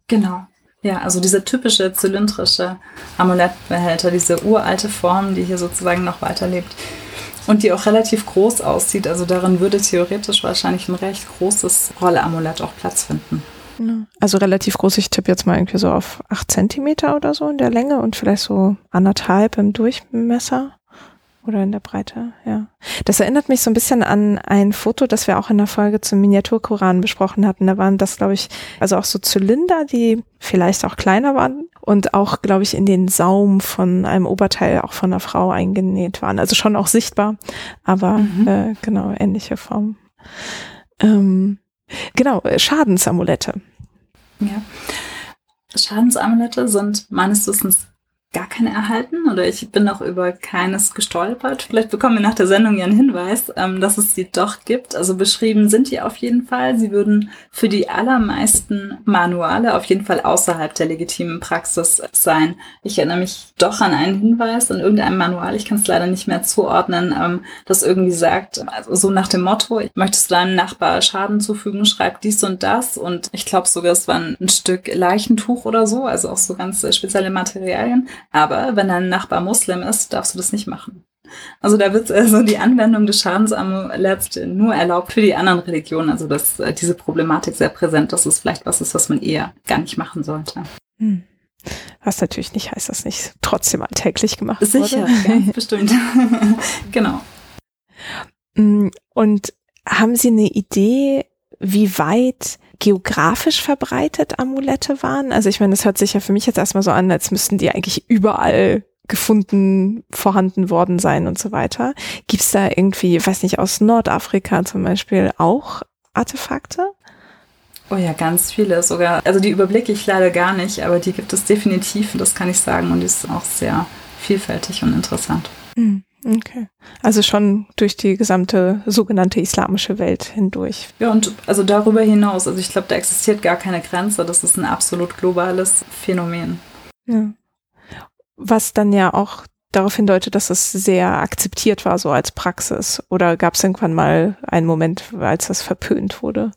Genau. Ja, also dieser typische zylindrische Amulettbehälter, diese uralte Form, die hier sozusagen noch weiterlebt und die auch relativ groß aussieht. Also darin würde theoretisch wahrscheinlich ein recht großes Rolleamulett auch Platz finden. Also relativ groß, ich tippe jetzt mal irgendwie so auf acht Zentimeter oder so in der Länge und vielleicht so anderthalb im Durchmesser oder in der Breite, ja. Das erinnert mich so ein bisschen an ein Foto, das wir auch in der Folge zum Miniaturkoran besprochen hatten. Da waren das, glaube ich, also auch so Zylinder, die vielleicht auch kleiner waren und auch, glaube ich, in den Saum von einem Oberteil auch von einer Frau eingenäht waren. Also schon auch sichtbar, aber mhm. äh, genau, ähnliche Form. Ähm, genau, Schadensamulette. Ja. Schadensamulette sind meines Wissens gar keine erhalten oder ich bin noch über keines gestolpert. Vielleicht bekommen wir nach der Sendung ja einen Hinweis, ähm, dass es sie doch gibt. Also beschrieben sind die auf jeden Fall. Sie würden für die allermeisten Manuale auf jeden Fall außerhalb der legitimen Praxis sein. Ich erinnere mich doch an einen Hinweis in irgendeinem Manual, ich kann es leider nicht mehr zuordnen, ähm, das irgendwie sagt, also so nach dem Motto, möchtest du deinem Nachbar Schaden zufügen, schreib dies und das und ich glaube sogar, es war ein Stück Leichentuch oder so, also auch so ganz spezielle Materialien. Aber wenn dein Nachbar Muslim ist, darfst du das nicht machen. Also da wird also die Anwendung des Schadensamuletts nur erlaubt für die anderen Religionen. Also dass äh, diese Problematik sehr präsent, dass es vielleicht was ist, was man eher gar nicht machen sollte. Hm. Was natürlich nicht heißt, dass nicht trotzdem alltäglich gemacht Sicher, wurde. Sicher, bestimmt. genau. Hm, und haben Sie eine Idee, wie weit geografisch verbreitet Amulette waren? Also ich meine, das hört sich ja für mich jetzt erstmal so an, als müssten die eigentlich überall gefunden, vorhanden worden sein und so weiter. Gibt es da irgendwie, weiß nicht, aus Nordafrika zum Beispiel auch Artefakte? Oh ja, ganz viele sogar. Also die überblicke ich leider gar nicht, aber die gibt es definitiv, das kann ich sagen, und die ist auch sehr vielfältig und interessant. Hm. Okay. Also schon durch die gesamte sogenannte islamische Welt hindurch. Ja, und also darüber hinaus, also ich glaube, da existiert gar keine Grenze. Das ist ein absolut globales Phänomen. Ja. Was dann ja auch darauf hindeutet, dass es sehr akzeptiert war, so als Praxis. Oder gab es irgendwann mal einen Moment, als das verpönt wurde?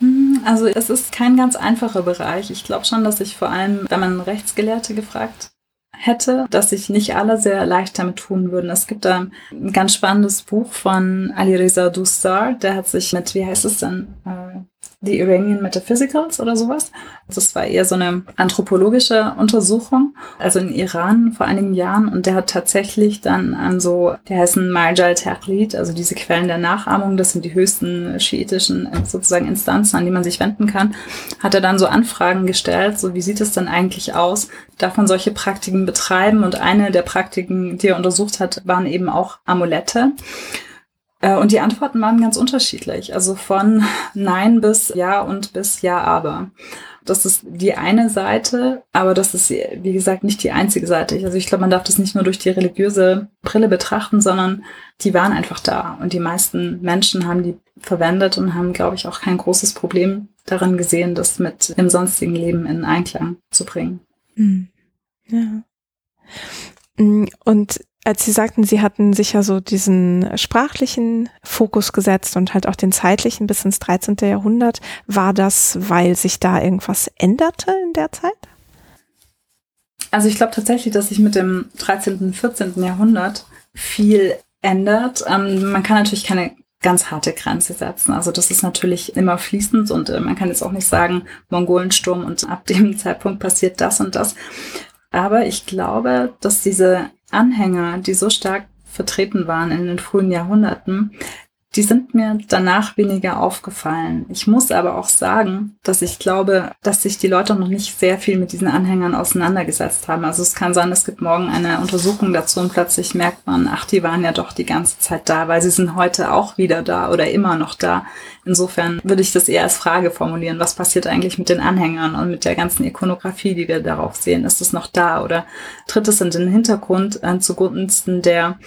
Hm, also es ist kein ganz einfacher Bereich. Ich glaube schon, dass sich vor allem, wenn man Rechtsgelehrte gefragt hätte, dass sich nicht alle sehr leicht damit tun würden. Es gibt da ein ganz spannendes Buch von Ali Reza Dustar, der hat sich mit, wie heißt es denn, äh, The Iranian Metaphysicals oder sowas. Das war eher so eine anthropologische Untersuchung, also in Iran vor einigen Jahren. Und der hat tatsächlich dann an so, der heißen Marjal Taqlid, also diese Quellen der Nachahmung, das sind die höchsten schiitischen sozusagen Instanzen, an die man sich wenden kann, hat er dann so Anfragen gestellt, so wie sieht es dann eigentlich aus? Man solche Praktiken betreiben? Und eine der Praktiken, die er untersucht hat, waren eben auch Amulette. Äh, und die Antworten waren ganz unterschiedlich. Also von Nein bis Ja und bis Ja, aber. Das ist die eine Seite, aber das ist, wie gesagt, nicht die einzige Seite. Also ich glaube, man darf das nicht nur durch die religiöse Brille betrachten, sondern die waren einfach da. Und die meisten Menschen haben die verwendet und haben, glaube ich, auch kein großes Problem darin gesehen, das mit dem sonstigen Leben in Einklang zu bringen. Hm. Ja. Hm, und als Sie sagten, Sie hatten sich ja so diesen sprachlichen Fokus gesetzt und halt auch den zeitlichen bis ins 13. Jahrhundert, war das, weil sich da irgendwas änderte in der Zeit? Also ich glaube tatsächlich, dass sich mit dem 13. und 14. Jahrhundert viel ändert. Ähm, man kann natürlich keine ganz harte Grenze setzen. Also das ist natürlich immer fließend und äh, man kann jetzt auch nicht sagen, Mongolensturm und ab dem Zeitpunkt passiert das und das. Aber ich glaube, dass diese Anhänger, die so stark vertreten waren in den frühen Jahrhunderten, die sind mir danach weniger aufgefallen. Ich muss aber auch sagen, dass ich glaube, dass sich die Leute noch nicht sehr viel mit diesen Anhängern auseinandergesetzt haben. Also es kann sein, es gibt morgen eine Untersuchung dazu und plötzlich merkt man, ach, die waren ja doch die ganze Zeit da, weil sie sind heute auch wieder da oder immer noch da. Insofern würde ich das eher als Frage formulieren. Was passiert eigentlich mit den Anhängern und mit der ganzen Ikonografie, die wir darauf sehen? Ist es noch da oder tritt es in den Hintergrund äh, zugunsten der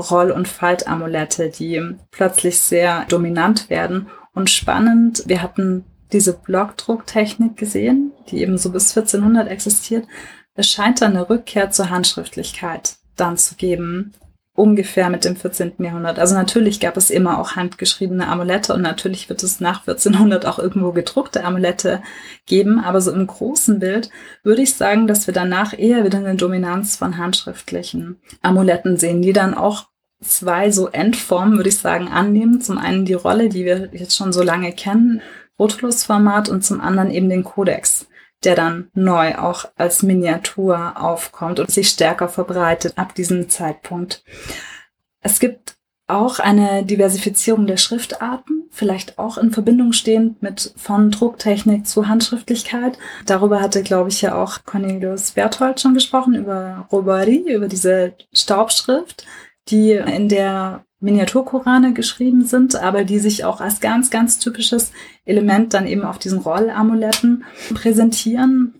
Roll- und Faltamulette, die plötzlich sehr dominant werden. Und spannend, wir hatten diese Blockdrucktechnik gesehen, die eben so bis 1400 existiert. Es scheint da eine Rückkehr zur Handschriftlichkeit dann zu geben, ungefähr mit dem 14. Jahrhundert. Also natürlich gab es immer auch handgeschriebene Amulette und natürlich wird es nach 1400 auch irgendwo gedruckte Amulette geben, aber so im großen Bild würde ich sagen, dass wir danach eher wieder eine Dominanz von handschriftlichen Amuletten sehen, die dann auch zwei so Endformen, würde ich sagen, annehmen. Zum einen die Rolle, die wir jetzt schon so lange kennen, Rotulus-Format und zum anderen eben den Kodex, der dann neu auch als Miniatur aufkommt und sich stärker verbreitet ab diesem Zeitpunkt. Es gibt auch eine Diversifizierung der Schriftarten, vielleicht auch in Verbindung stehend mit von Drucktechnik zu Handschriftlichkeit. Darüber hatte, glaube ich, ja auch Cornelius Berthold schon gesprochen, über Robari, über diese Staubschrift, die in der Miniaturkorane geschrieben sind, aber die sich auch als ganz, ganz typisches Element dann eben auf diesen Rollamuletten präsentieren.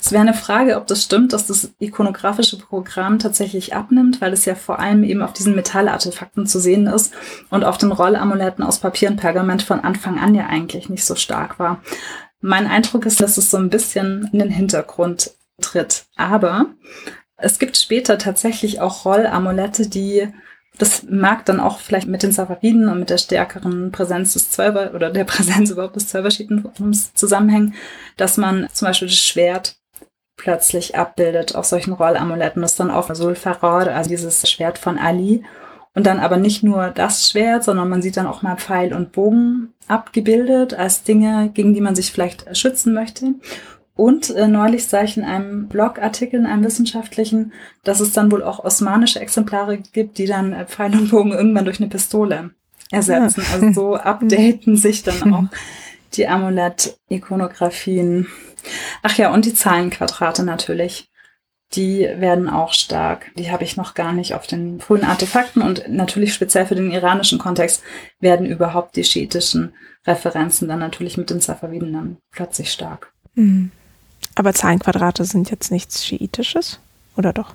Es wäre eine Frage, ob das stimmt, dass das ikonografische Programm tatsächlich abnimmt, weil es ja vor allem eben auf diesen Metallartefakten zu sehen ist und auf den Rollamuletten aus Papier und Pergament von Anfang an ja eigentlich nicht so stark war. Mein Eindruck ist, dass es so ein bisschen in den Hintergrund tritt. Aber es gibt später tatsächlich auch Rollamulette, die das mag dann auch vielleicht mit den Safariden und mit der stärkeren Präsenz des Zwölfer oder der Präsenz überhaupt des Zwölferschiedentums zusammenhängen, dass man zum Beispiel das Schwert plötzlich abbildet auf solchen Rollamuletten. Das ist dann auf Sulfarad, also dieses Schwert von Ali. Und dann aber nicht nur das Schwert, sondern man sieht dann auch mal Pfeil und Bogen abgebildet als Dinge, gegen die man sich vielleicht schützen möchte. Und äh, neulich sah ich in einem Blogartikel, in einem wissenschaftlichen, dass es dann wohl auch osmanische Exemplare gibt, die dann äh, Pfeil und Bogen irgendwann durch eine Pistole ersetzen. Ja. Also so updaten sich dann auch die Amulett-Ikonografien. Ach ja, und die Zahlenquadrate natürlich. Die werden auch stark. Die habe ich noch gar nicht auf den frühen Artefakten und natürlich speziell für den iranischen Kontext werden überhaupt die schiitischen Referenzen dann natürlich mit den Safaviden dann plötzlich stark. Mhm. Aber Zahlenquadrate sind jetzt nichts Schiitisches, oder doch?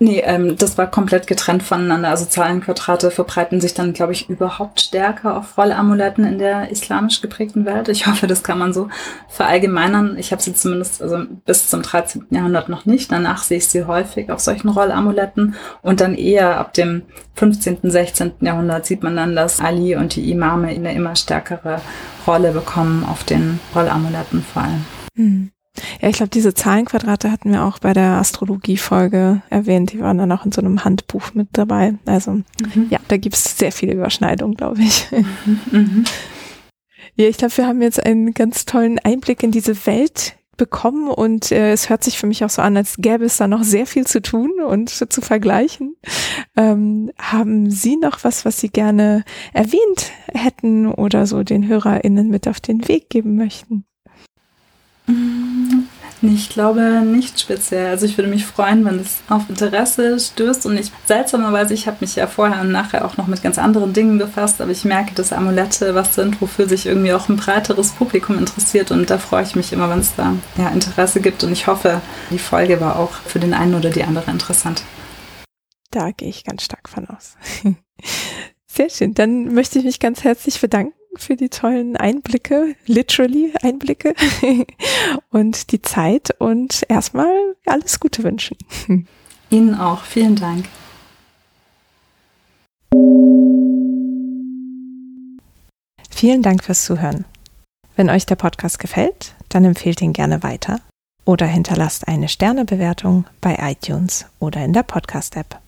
Nee, ähm, das war komplett getrennt voneinander. Also Zahlenquadrate verbreiten sich dann, glaube ich, überhaupt stärker auf Rollamuletten in der islamisch geprägten Welt. Ich hoffe, das kann man so verallgemeinern. Ich habe sie zumindest also bis zum 13. Jahrhundert noch nicht. Danach sehe ich sie häufig auf solchen Rollamuletten. Und dann eher ab dem 15., 16. Jahrhundert sieht man dann, dass Ali und die Imame eine immer stärkere Rolle bekommen auf den Rollamuletten vor allem. Hm. Ja, ich glaube, diese Zahlenquadrate hatten wir auch bei der Astrologie-Folge erwähnt. Die waren dann auch in so einem Handbuch mit dabei. Also mhm. ja, da gibt es sehr viele Überschneidungen, glaube ich. Mhm. Mhm. Ja, ich glaube, wir haben jetzt einen ganz tollen Einblick in diese Welt bekommen und äh, es hört sich für mich auch so an, als gäbe es da noch sehr viel zu tun und zu vergleichen. Ähm, haben Sie noch was, was Sie gerne erwähnt hätten oder so den HörerInnen mit auf den Weg geben möchten? Ich glaube nicht speziell. Also ich würde mich freuen, wenn es auf Interesse stößt. Und ich seltsamerweise, ich habe mich ja vorher und nachher auch noch mit ganz anderen Dingen befasst, aber ich merke, dass Amulette was sind, wofür sich irgendwie auch ein breiteres Publikum interessiert. Und da freue ich mich immer, wenn es da ja, Interesse gibt. Und ich hoffe, die Folge war auch für den einen oder die andere interessant. Da gehe ich ganz stark von aus. Sehr schön. Dann möchte ich mich ganz herzlich bedanken für die tollen Einblicke, literally Einblicke und die Zeit und erstmal alles Gute wünschen. Ihnen auch. Vielen Dank. Vielen Dank fürs Zuhören. Wenn euch der Podcast gefällt, dann empfehlt ihn gerne weiter oder hinterlasst eine Sternebewertung bei iTunes oder in der Podcast-App.